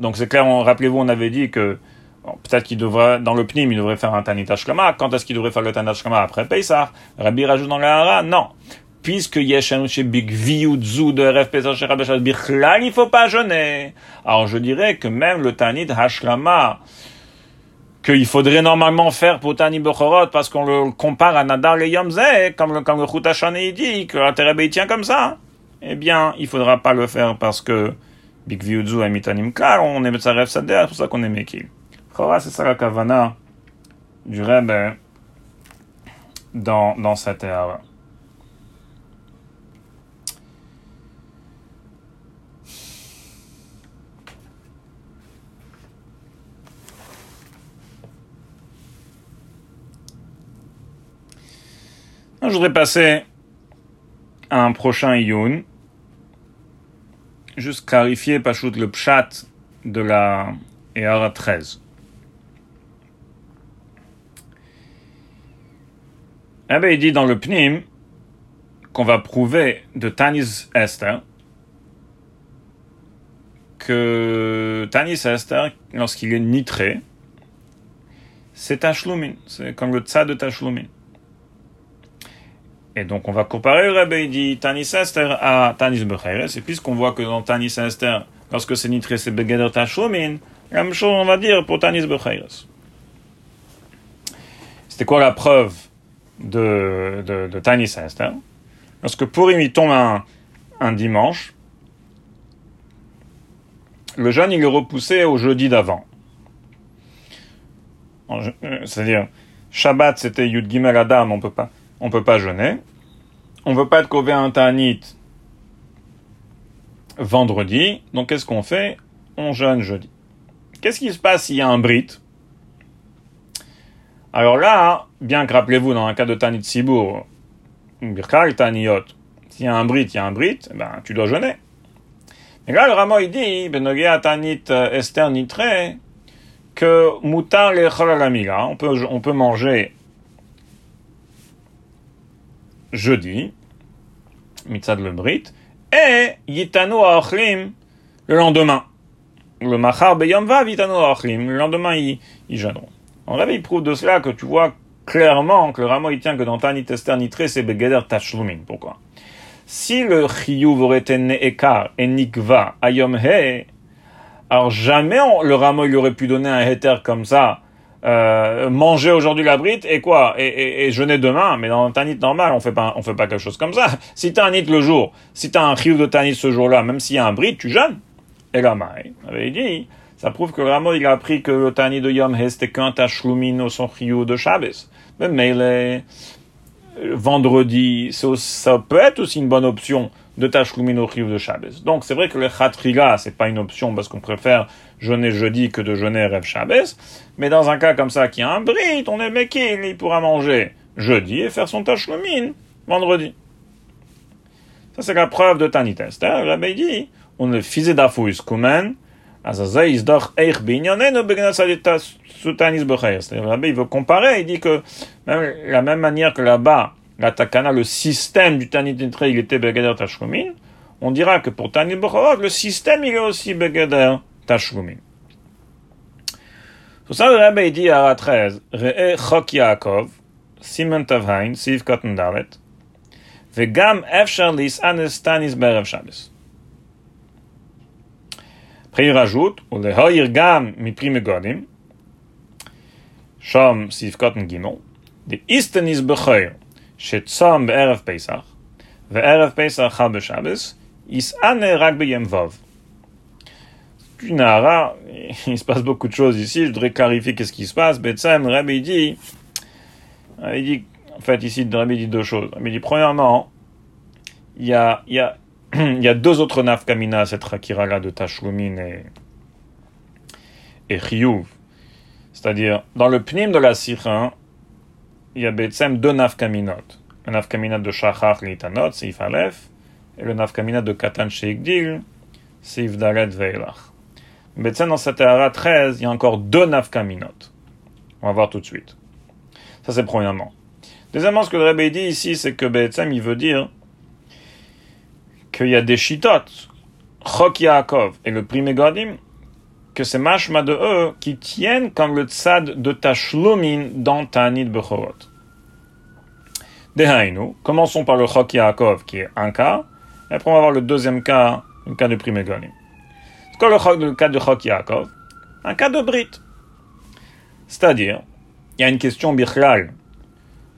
Donc c'est clair, rappelez-vous, on avait dit que peut-être qu'il devrait, dans le PNIM, il devrait faire un Tanit Ashkama. Quand est-ce qu'il devrait faire le Tanit Ashkama après Pesach Rabbi rajoute dans la Hara, non. Puisque Yeshem Big de RF il faut pas jeûner. Alors je dirais que même le Tanit Hashlama, qu'il faudrait normalement faire pour Tani Bechorot, parce qu'on le compare à Nadar et Yom comme le, comme le Chutashane dit, que il tient comme ça, eh bien, il faudra pas le faire parce que Big Viudzu a Mitanim Klar, on est Metzarev Sadeh, c'est pour ça qu'on est Mekil. Chora, c'est ça la kavana du Rebbe dans, dans cette ère. Je voudrais passer à un prochain Iyun, juste clarifier Pachout le pshat de la Eara 13. Eh bien, il dit dans le Pnim qu'on va prouver de Tanis Esther que Tanis Esther, lorsqu'il est nitré, c'est Tashlumin. C'est comme le tsa de Tashlumin. Et donc, on va comparer le Rabbi dit Tanis Esther à Tanis Becheres. Et puisqu'on voit que dans Tanis Esther, lorsque c'est nitré, c'est Begeder Tashlumin, la même chose, on va dire, pour Tanis Becheres. C'était quoi la preuve de, de, de Tiny Esther, lorsque Purim il tombe un, un dimanche, le jeûne il est repoussé au jeudi d'avant. Euh, c'est-à-dire, Shabbat c'était Yud Gimel Adam, on peut pas, on peut pas jeûner. On veut pas être cové un Tanit vendredi, donc qu'est-ce qu'on fait? On jeûne jeudi. Qu'est-ce qui se passe s'il y a un Brit? Alors là, bien que rappelez-vous, dans un cas de Tanit Sibour, Birkal Taniyot, s'il y a un Brit, il y a un Brit, ben, tu dois jeûner. Mais là, le Ramo, il dit, Benogia Tanit euh, Esther que Moutar le on peut, on peut manger jeudi, Mitzad le Brit, et Yitano Achlim le lendemain. Le Machar Beyom Vav Yitano Achlim, le lendemain, ils, ils jeûneront. En réveil, il prouve de cela que tu vois clairement que le rameau il tient que dans Tanit Esther Nitré, c'est Begeder Tashlumin. Pourquoi? Si le Chiyuv aurait été Ne'ekar et Nikva Ayom He, alors jamais le rameau il aurait pu donner un heter comme ça, euh, manger aujourd'hui la brite et quoi et, et, jeûner demain mais dans un tanit normal on fait pas on fait pas quelque chose comme ça si t'as un nit le jour si t'as un chiyuv de tanit ce jour-là même s'il y a un brite tu jeûnes et là maï avait dit ça prouve que Ramo, il a appris que le Tani de Yom He, c'était qu'un Tashlumin au son de Shabbos. Mais les vendredi, ça peut être aussi une bonne option de Tashlumin au Chiyou de Shabbos. Donc, c'est vrai que le Khatriga, c'est pas une option parce qu'on préfère jeûner jeudi que de jeûner Rêve Shabbos. Mais dans un cas comme ça, qui a un brit, on est mekil, il pourra manger jeudi et faire son Tashlumin vendredi. Ça, c'est la preuve de Tani Tester. Rabbi dit, on le faisait d'afouis kumen, c'est-à-dire, il veut comparer, il dit que même, la même manière que là-bas, la takana, le système du Tanit Nitré, il était Begader Tashlumin, on dira que pour Tanit Bechorot, le système, il est aussi Begader Tashlumin. Pour ça, le Rabbi dit à 13, Re'e Chok Yaakov, Simon Tavhain, Siv Cotton Dalet, Vegam Efshar Lis Anes Tanis Berev Shabbos. Après, il rajoute, ou le hoïr gam mi prime godim, shom sivkot gimel, de isten is bechoyer, Pesach, Pesach rak be'yem il se passe beaucoup de choses ici, je voudrais clarifier qu'est-ce qui se passe. Betsem, Rabbi dit, dit, en fait, ici, Rabbi dit deux choses. Rabbi dit, premièrement, il y a, y a y a deux autres nafkamina à cette rakira-là de Tashlumin et, et Chiyuv. C'est-à-dire, dans le pnim de la Sira, il y a Betsem deux nafkaminot. Le nafkamina de Shachar Litanot, c'est Ifalef, et le nafkamina de Katan Sheikdil, c'est Ifdalet Veilach. Betsem, dans cette Hara 13, il y a encore deux nafkaminot. On va voir tout de suite. Ça, c'est premièrement. Deuxièmement, ce que le Rebbe dit ici, c'est que Be'etzem, il veut dire qu'il y a des chitotes, Chok Yaakov et le prime Godim, que c'est mashma de eux qui tiennent comme le tzad de Tashlumin dans Tanit Bechorot. Dehainu, commençons par le Chok Yaakov qui est un cas, et après on va voir le deuxième cas, le cas de prime Godim. C'est quoi le, le, cas de Chok Yaakov? Un cas de Brit. C'est-à-dire, il y a une question bichlal.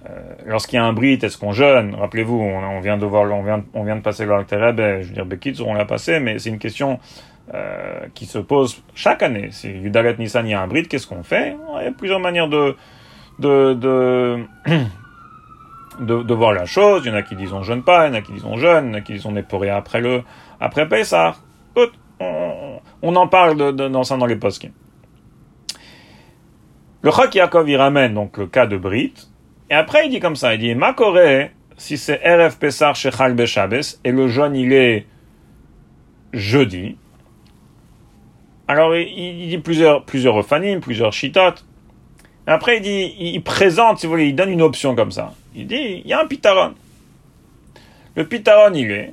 Euh, Lorsqu'il y a un Brit, est-ce qu'on jeûne? Rappelez-vous, on, on, vient de voir, on vient, on vient de passer le je veux dire, Bekitz, on l'a passé, mais c'est une question euh, qui se pose chaque année. Si Yudalet Nissan, y a un Brit, qu'est-ce qu'on fait? Il y a plusieurs manières de, de, de, de, de, voir la chose. Il y en a qui disent on jeûne pas, il y en a qui disent on jeûne, il y en a qui disent on est pourri après le, après Pessah. On, on, en parle dans ça dans les postes. Le Chok Yaakov, il ramène donc le cas de Brit, et après il dit comme ça, il dit, Makore, si c'est RF Pessar Shechal Beshabes, et le jeûne il est jeudi, alors il, il dit plusieurs, plusieurs plusieurs shitotes, et après il dit, il, présente, si vous voulez, il donne une option comme ça. Il dit, il y a un pitaron. Le pitaron il est,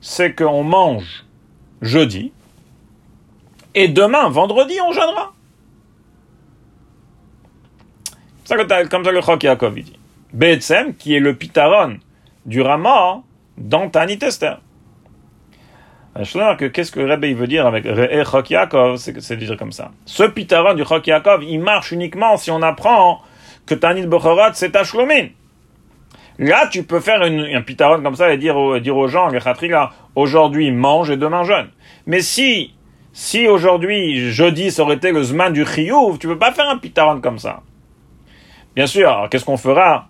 c'est qu'on mange jeudi, et demain, vendredi, on jeûnera. comme ça le Chok Yaakov dit. Be'etzem, qui est le pitaron du Rama dans Tani Tester. Que qu'est-ce que Rebbe veut dire avec Re'e Chok Yaakov, c'est dire comme ça. Ce pitaron du Chok Yaakov, il marche uniquement si on apprend que Tanit Bechorot, c'est Tashlomin. Là, tu peux faire une, un pitaron comme ça et dire, aux, dire aux gens, aujourd'hui mange et demain jeûne. Mais si, si aujourd'hui, jeudi, ça aurait été le Zman du Chiyuv, tu peux pas faire un pitaron comme ça. Bien sûr, qu'est-ce qu'on fera?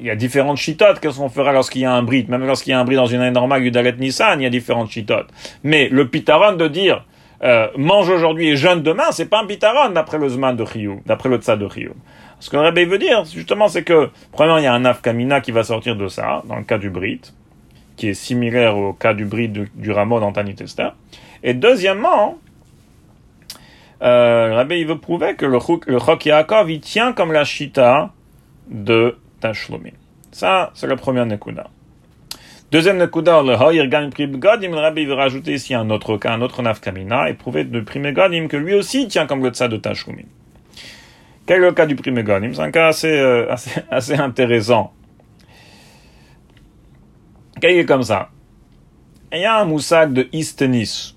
Il y a différentes chitotes. Qu'est-ce qu'on fera lorsqu'il y a un brit Même lorsqu'il y a un brit dans une année normale, Yudalet Nissan, il y a différentes chitotes. Mais le pitaron de dire euh, mange aujourd'hui et jeûne demain, c'est pas un pitaron d'après le Zman de Riyou, d'après le Tsa de Riyou. Ce que le Rebbe veut dire, justement, c'est que, premièrement, il y a un afkamina qui va sortir de ça, dans le cas du brit, qui est similaire au cas du brit du rameau dans Tester. Et deuxièmement, euh, Rabbi, veut prouver que le, le Chok Yaakov, il tient comme la Shita de Ça, c'est le premier Nekuda. Deuxième Nekuda, le Hoyer Gam Godim, le Rabbi veut rajouter ici un autre cas, un autre Nafkamina, et prouver de Prime Godim que lui aussi tient comme le Tsa de Tashlumin. Quel est le cas du Prime Godim C'est un cas assez, euh, assez, intéressant. Quel est comme ça? Il y a un moussak de Istenis,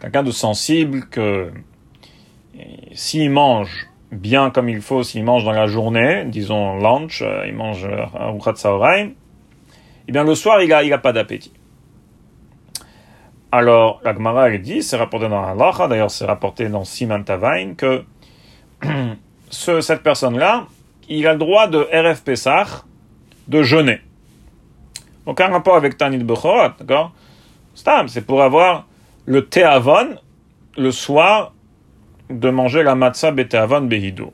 quelqu'un de sensible que s'il mange bien comme il faut, s'il mange dans la journée, disons lunch, euh, il mange un euh, eh bien le soir, il n'a il a pas d'appétit. Alors, la Gemara, elle dit, c'est rapporté dans Allah, d'ailleurs c'est rapporté dans Siman Tavain, que ce, cette personne-là, il a le droit de RF Pesach, de jeûner. Aucun rapport avec Tanit Bechorot, d'accord? C'est pour avoir le Théavon le soir de manger la matzah beteavon behido.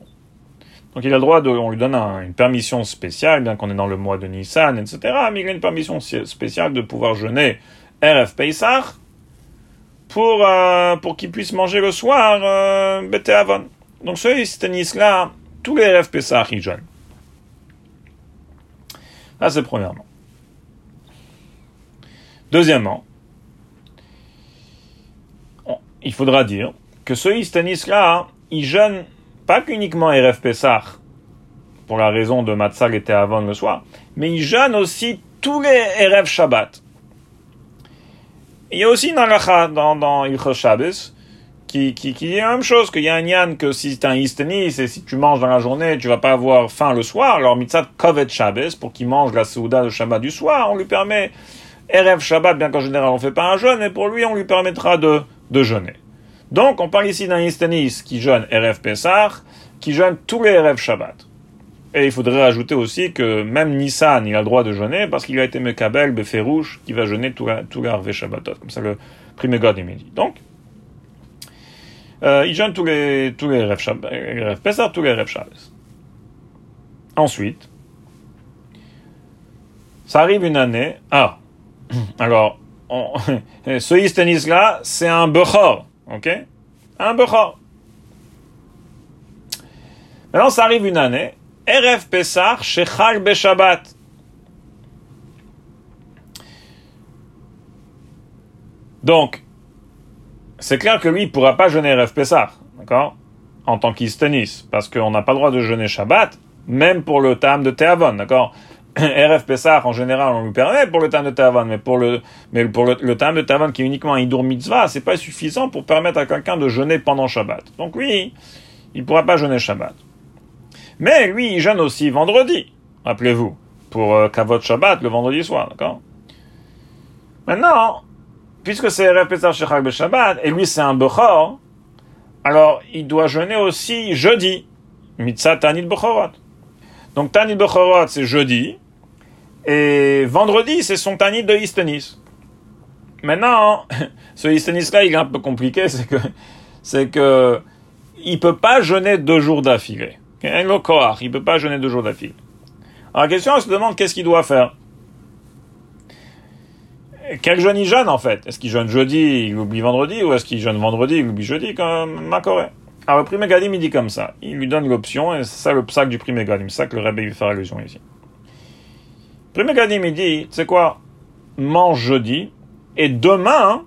Donc il a le droit de, on lui donne une permission spéciale, bien qu'on est dans le mois de Nissan, etc. Mais il a une permission spéciale de pouvoir jeûner RF Pesach pour, euh, pour qu'il puisse manger le soir euh. Donc ce Istenis-là, tous les RF Pesach, ils jeûnent. Ça c'est premièrement. Deuxièmement, il faudra dire que ce Istanis-là, hein, il jeûne pas qu'uniquement RF Pessah, pour la raison de Matzah était avant le soir, mais il jeûne aussi tous les RF Shabbat. Il y a aussi dans la dans, dans Ilchot Shabbos, qui, qui, qui dit la même chose, qu'il y a un yan que si c'est un istanis et si tu manges dans la journée, tu vas pas avoir faim le soir, alors mitzat kovet Shabbos, pour qu'il mange la souda de Shabbat du soir, on lui permet RF Shabbat, bien qu'en général on fait pas un jeûne, mais pour lui on lui permettra de, de jeûner. Donc, on parle ici d'un Istanis qui jeûne RF Pessah, qui jeûne tous les RF Shabbat. Et il faudrait ajouter aussi que même Nissan, il a le droit de jeûner parce qu'il a été Mekabel, Beferouche, qui va jeûner tout RF Shabbatot. Comme ça, le premier God, il dit. Donc, euh, il jeûne tous les, tous les RF Pessah, tous les RF Shabbat. Ensuite, ça arrive une année. Ah, alors, on, ce Istanis là, c'est un Bechor. Ok? Un Bechor. Maintenant, ça arrive une année Erev Pesach Shechal Beshabbat. Donc, c'est clair que lui, il ne pourra pas jeûner Erev Pesach, d'accord? En tant qu'Istenis, parce qu'on n'a pas le droit de jeûner Shabbat, même pour le Tam de Teavon, d'accord? RF Pessah, en général, on lui permet pour le Tam de Teavon, mais pour le, mais pour le, le de Teavon qui est uniquement un Hidur Mitzvah, c'est pas suffisant pour permettre à quelqu'un de jeûner pendant Shabbat. Donc lui, il pourra pas jeûner Shabbat. Mais lui, il jeûne aussi vendredi, rappelez-vous, pour euh, Kavod Shabbat, le vendredi soir, d'accord? Maintenant, puisque c'est RF Pessah Shechak Shabbat, et lui c'est un Bechor, alors il doit jeûner aussi jeudi, Mitzah Tanit Bechorot. Donc Tanit Bechorot, c'est jeudi. Et vendredi, c'est son Tanit de Istenis. Maintenant, ce Istenis-là, il est un peu compliqué, c'est que, c'est que, il peut pas jeûner deux jours d'affilée. Il peut pas jeûner deux jours d'affilée. Alors la question, on se demande qu'est-ce qu'il doit faire? Quel jeûne il jeûne en fait? Est-ce qu'il jeûne jeudi, il oublie vendredi, ou est-ce qu'il jeûne vendredi, il oublie jeudi, comme Macoré? Alors, le prix Megadim, il dit comme ça. Il lui donne l'option, et c'est ça le psaque du prix Megadim. C'est ça que le Rebbe lui fait allusion ici. Le prix Megadim, il dit, c'est quoi? Mange jeudi, et demain,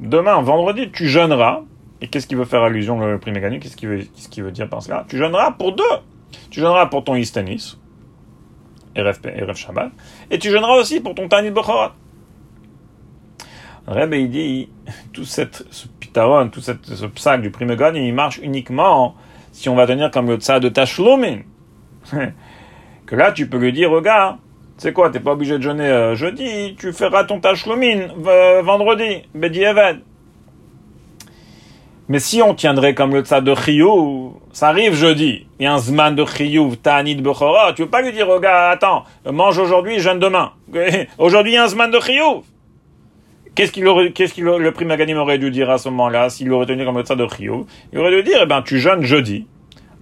demain, vendredi, tu jeûneras. Et qu'est-ce qu'il veut faire allusion, le prix Megadim? Qu'est-ce qu'il veut, veut dire par cela? Tu jeûneras pour deux. Tu jeûneras pour ton Istanis, RF, RF Shabbat, et tu jeûneras aussi pour ton Tanit Bochorot. Le Rebbe, il dit, tout cette, ce pitaron, tout cette, ce psaque du primegon, il marche uniquement si on va tenir comme le tsa de Tashlumin. que là, tu peux lui dire, regarde, c'est quoi, t'es pas obligé de jeûner euh, jeudi, tu feras ton Tashlumin euh, vendredi, Bedi Eved. Mais si on tiendrait comme le tsa de Chiyuv, ça arrive jeudi, il y a un zman de Chiyuv, Ta'anit Bechora, tu veux pas lui dire, regarde, attends, mange aujourd'hui, jeûne demain. aujourd'hui, il y a un zman de Chiyuv. Qu'est-ce qu'il qu'est-ce qu'il le prix Maganim aurait dû dire à ce moment-là, s'il aurait tenu comme ça de Rio Il aurait dû dire, eh ben, tu jeûnes jeudi.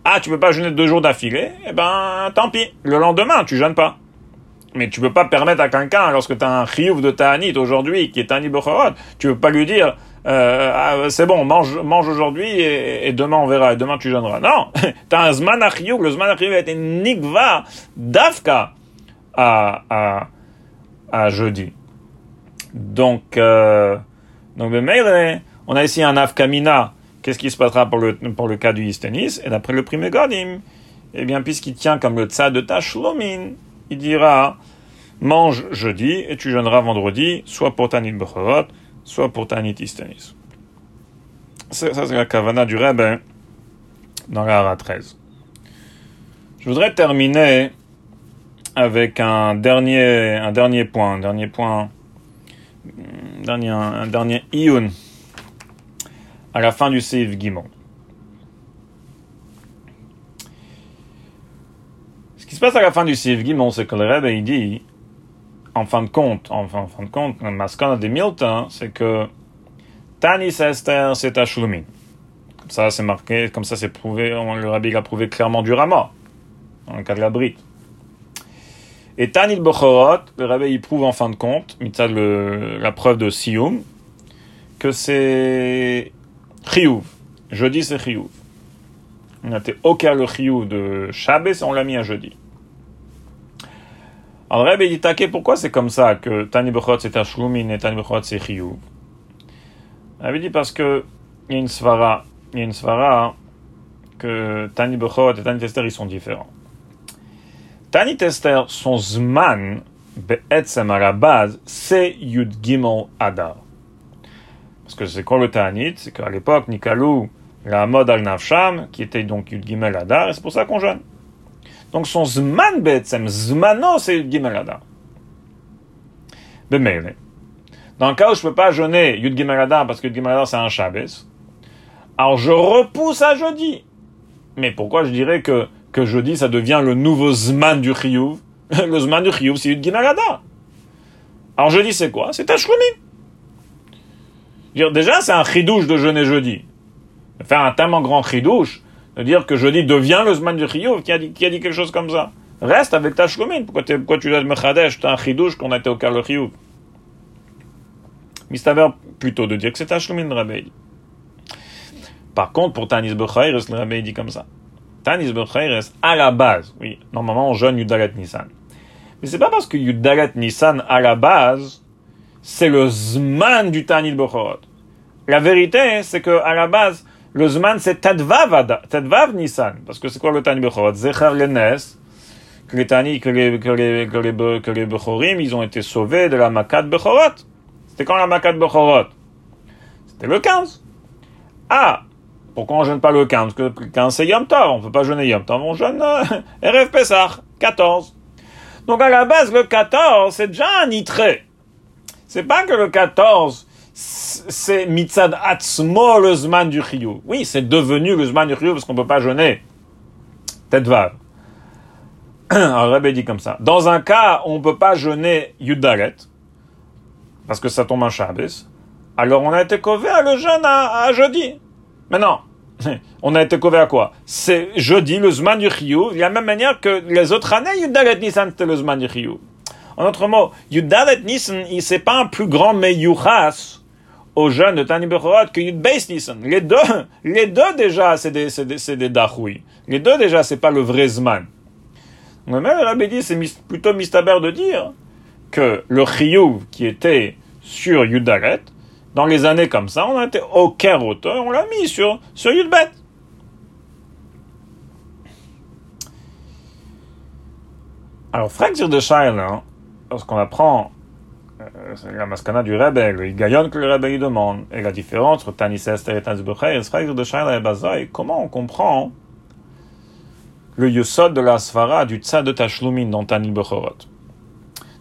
Ah, tu peux pas jeûner deux jours d'affilée? Eh ben, tant pis. Le lendemain, tu jeûnes pas. Mais tu peux pas permettre à quelqu'un, lorsque tu as un chiyuv de Ta'anit aujourd'hui, qui est Ta'anit Bechorot, tu peux pas lui dire, euh, ah, c'est bon, mange, mange aujourd'hui et, demain on verra, et demain tu jeûneras. Non! t'as un Zman le Zman a été Nikva, Dafka, à, à, à jeudi. Donc, euh, donc on a ici un afkamina. Qu'est-ce qui se passera pour le, pour le cas du Istenis Et d'après le prime Godim, eh bien, puisqu'il tient comme le tsa de Tashlomin, il dira mange jeudi et tu jeûneras vendredi, soit pour Tanit Bechorot, soit pour Tanit Istenis. Ça, c'est la kavana du Rebbe dans la Hara 13. Je voudrais terminer avec un dernier, un dernier point, un dernier point dernier, un dernier à la fin du Seif Gimon. Ce qui se passe à la fin du Seif Gimon, c'est que le Rebbe il dit, en fin de compte, en fin, de compte, le de Milton, c'est que Tanis Esther, c'est Ashlumin. Comme ça, c'est marqué, comme ça, c'est prouvé, le Rabbi l'a prouvé clairement du Rama, dans le cas de la Brite. Et Tanit Bochorot, le rabbi il prouve en fin de compte, mitzad la preuve de Sioum, que c'est Chiyuv. Jeudi c'est Chiyuv. On a été aucun le Chiyuv de Shabbos, on l'a mis à jeudi. Alors rabbi dit taqué, pourquoi c'est comme ça que Tanit Bochorot c'est Ashlumin et Tanit Bochorot c'est Chiyuv? Rabbi dit parce que il y a une svara, il y a une svara que Tanit Bochorot et Tanit Esther ils sont différents. Tanit Esther, son Zman, Be'etzem à la base, c'est Yud Gimel Adar. Parce que c'est quoi le Tanit C'est qu'à l'époque, Nikalou, la mode al Nafsham, qui était donc Yud Gimel Adar, et c'est pour ça qu'on jeûne. Donc son Zman Be'etzem, Zmano, c'est Yud Gimel Adar. Bemele. Dans le cas où je ne peux pas jeûner Yud Gimel Adar, parce que Yud Gimel Adar c'est un Shabbos, alors je repousse à jeudi. Mais pourquoi je dirais que que jeudi, ça devient le nouveau Zman du Chiyuv? le Zman du Chiyuv, c'est une Ginagada. Alors jeudi, c'est quoi? C'est Tashlumin. Déjà, c'est un chidouche de jeûner jeudi. Faire un tellement grand chidouche, de dire que jeudi devient le Zman du Chiyuv, qui a dit, qui a dit quelque chose comme ça. Reste avec Tashlumin. Pourquoi, pourquoi tu dois être Mechadesh? As un chidouche qu'on a été au cas le Chiyuv Mistaver plutôt de dire que c'est Tashlumin, le Par contre, pour Tanis Bechaïr, le Rabbi dit comme ça. Tanis Becheres, à la base, oui, normalement on jeûne Yudalet Nissan. Mais c'est pas parce que Yudalet Nissan, à la base, c'est le Zman du Tanit Bechorot. La vérité, c'est que à la base, le Zman, c'est Tadvav, Tadvav Nissan. Parce que c'est quoi le Tanit Bechorot? Zecher Lenes, que les Tani, que les, que les, que les, que les Bechorim, ils ont été sauvés de la Makat Bechorot. C'était quand la Makat Bechorot? C'était le 15. Ah Pourquoi on jeûne pas le 15 Parce que le 15 c'est Yom Tov, on peut pas jeûner Yom Tov, on jeûne euh, RF Pessah, 14. Donc à la base, le 14, c'est déjà un nitré. C'est pas que le 14, c'est mitzad atzmo le zman du chiyuv. Oui, c'est devenu le zman du chiyuv parce qu'on peut pas jeûner. Tête vav. Alors, Rabbi dit comme ça. Dans un cas, on ne peut pas jeûner Yudalet, parce que ça tombe en Shabbos, alors on a été à le jeûne à, jeudi. Maintenant, on a été cové à quoi? C'est jeudi, le Zman du Chiyuv, de la même manière que les autres années, Yudalet Nissan, c'était le Zman du Chiyuv. En d'autres mots, Yudalet Nissan, c'est pas un plus grand meyuchas au jeûne de Tani Bechorot que Yudbeis Nissan. Les deux, les deux déjà, c'est des, c'est des, des dachoui. Les deux déjà, c'est pas le vrai Zman. Mais même Rabbi dit, c'est plutôt mistaber de dire que le chiyuv qui était sur Yudalet, dans les années comme ça, on n'a été aucun auteur, on l'a mis sur, sur Yudbet. Alors, Frère de Shaila, lorsqu'on apprend euh, la mascana du rebelle, le gaillon que le rebelle demande, et la différence entre Tanis Esther et Tanis de comment on comprend le yosod de la svara du tzad de Tashlumin dans Tanil Bechorot?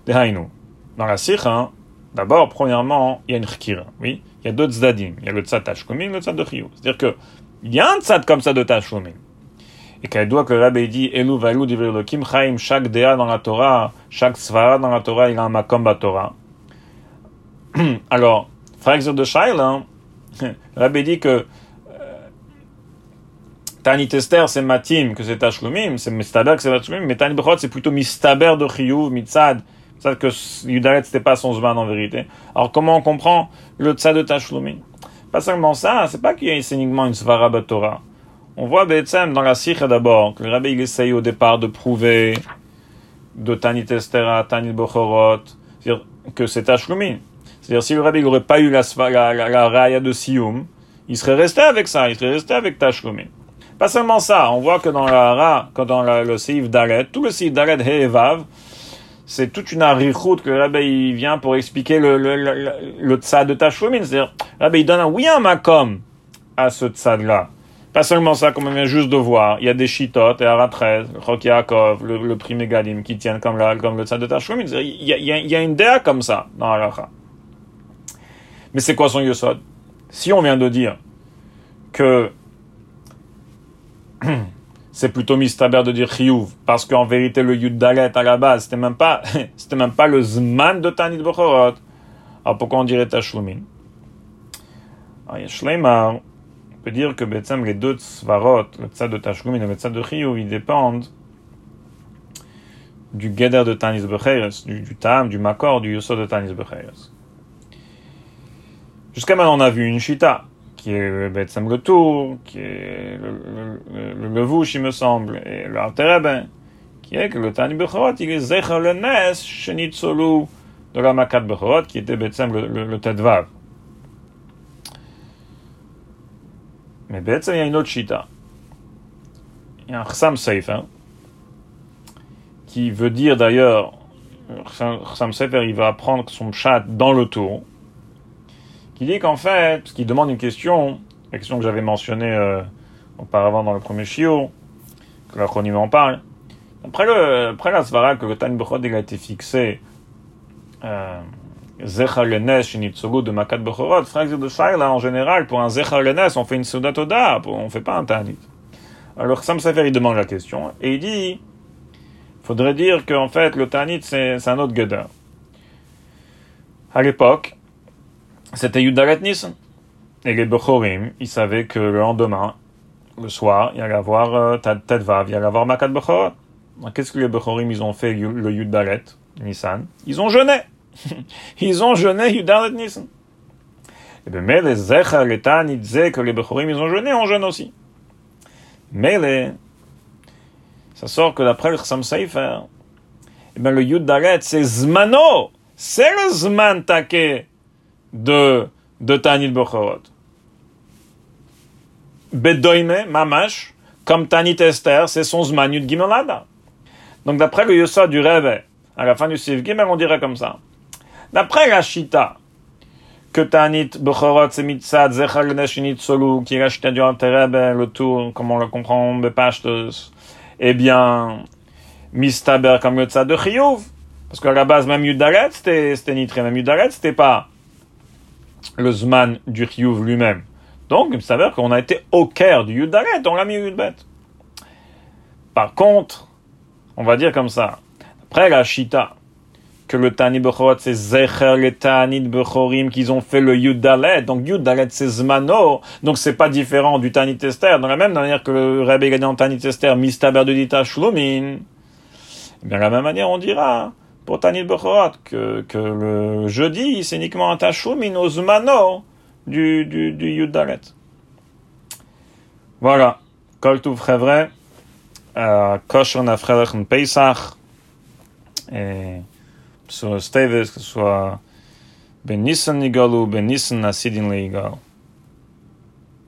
Dans la sikha, d'abord, premièrement, il y a une chkira. Oui, il y a deux tzadim. Il y a le tzad Tashlumin, le tzad de Chiyuv. C'est-à-dire que, il y a un tzad comme ça de Tashlumin. Et qu'elle doit que le rabbi dit, Elu chaim, chaque déa dans la Torah, chaque svara dans la Torah, il a un makom Torah. Alors, frère de Shaila, le rabbi dit que Tani Tester, c'est Matim, que c'est Tashlumim, c'est Mistaber que c'est Tashlumim, mais Tani Bechot, c'est plutôt Mistaber de Chiyuv, Mitzad, ça que Yudaret, c'était pas son Zman en vérité. Alors comment on comprend le Tzad de Tashlumim Pas seulement ça, c'est pas qu'il y a uniquement une Svara Torah. On voit Betsem dans la Sikha d'abord, que le rabbi il essaye au départ de prouver de Tani Tester à Tani Bechorot, que c'est Tashlumim. C'est-à-dire si le rabbi n'aurait pas eu la, la, la, la, raya de Siyum, il serait resté avec ça, il serait resté avec Tashlumim. Pas seulement ça, on voit que dans la Ra, que dans le Seif Dalet, tout le Seif Dalet Hevav, c'est toute une arichoute que Rabbi vient pour expliquer le, le, le, le de Tashlumin. C'est-à-dire, Rabbi il donne un oui un makom à ce tzad-là. Pas seulement ça, comme on vient juste de voir. Il y a des chitotes, et Ara 13, le Chok Yaakov, le, le prix Megalim, qui tiennent comme, la, comme le tzad de Tashlumin. Il y a, il y, a, une déa comme ça dans la Mais c'est quoi son yosod? Si on vient de dire que c'est plutôt mistaber de dire chiyuv, parce qu'en vérité, le yud dalet à la base, c'était même pas, c'était même pas le zman de Tanit Bechorot. Alors pourquoi on dirait tashlumin? Alors, il y a Shleimar, on peut dire que Betsam, les deux svarot, le tzad de tashlumin et le tzad de chiyuv, ils dépendent du geder de Tanis Becheres, du, du tam, du makor, du yosod de Tanis Becheres. Jusqu'à maintenant, on a vu une shita qui est Betsam le Tour, qui est le, le, le, le il me semble, et le Altereben, qui est que le Tani Bechorot, il est Zecher le Nes, de la Makat Bechorot, qui était Betsam le, le, le. Mais Betsam, il y a une autre chita. Il y a un Chsam Sefer, qui veut dire d'ailleurs, Chsam Sefer, il va prendre son chat dans le tour, qui dit qu'en fait, parce qu'il demande une question, la question que j'avais mentionnée euh, auparavant dans le premier chiot, que l'acronyme en parle. Après, la svara que le Tan Bechod a été fixé, euh, Zechar Lenes, Shinitsogu de Makat Bechorot, frère de Shaila, en général, pour un Zechar Lenes, on fait une Soudat Oda, on fait pas un Tanit. Alors Sam Sefer, il demande la question, et il dit, faudrait dire qu'en fait, le Tanit, c'est un autre Geder. À l'époque, c'était Yudaret Nissan. Et les Bechorim, ils savaient que le lendemain, le soir, il y allait avoir euh, Tedvav, il y allait avoir Makat Bechorot. Qu'est-ce que les Bechorim, ils ont fait le Yudaret Nissan? Ils ont jeûné. ils ont jeûné Yudaret Nissan. Et bien, mais les Zecher, les Tan, ils disaient que les Bechorim, ils ont jeûné, on jeûne aussi. Mais les, ça sort que d'après le Chassam Sefer, eh ben, le Yud Dalet, c'est Zmano. C'est le Zman Take de, de Tanit Bechorot. Bedoime, Mamash, comme Tanit Esther, c'est son Zman Yud Gimelada. Donc d'après le Yosod du Rêve, à la fin du Sif Gimel, on dirait comme ça. D'après la Shita, que Tanit Bechorot, c'est Mitzad, Zechar Neshinit Solu, qui est la Shita du le tour, comme on le comprend, Bepashtos, eh bien, Mistaber comme le de Chiyuv. Parce qu'à la base, même Yudaret, c'était, nitré. Même Yudaret, c'était pas le Zman du Chiyuv lui-même. Donc, il s'avère qu'on a été au cœur du Yudaret, on l'a mis au Yudbet. Par contre, on va dire comme ça, après la Shita, que le Tani Bechorot, c'est Zecher le Tani Bechorim qu'ils ont fait le Yudalet. Donc Yudalet, c'est Zmano. Donc c'est pas différent du Tani Tester. Dans la même manière que le Rabbi Tani Tester, Mistaber de Dita Shlumin. Eh bien, de la même manière, on dira, pour Tani Bechorot, que, que le jeudi, c'est uniquement un Tashlumin au Zmano du, du, du Yudalet. Voilà. Kol Tuv Chevre. Kosher Nafrelech Pesach. Et sur Stavis, que ce soit Ben Nissan Nigalu, Ben Nissan Asidin.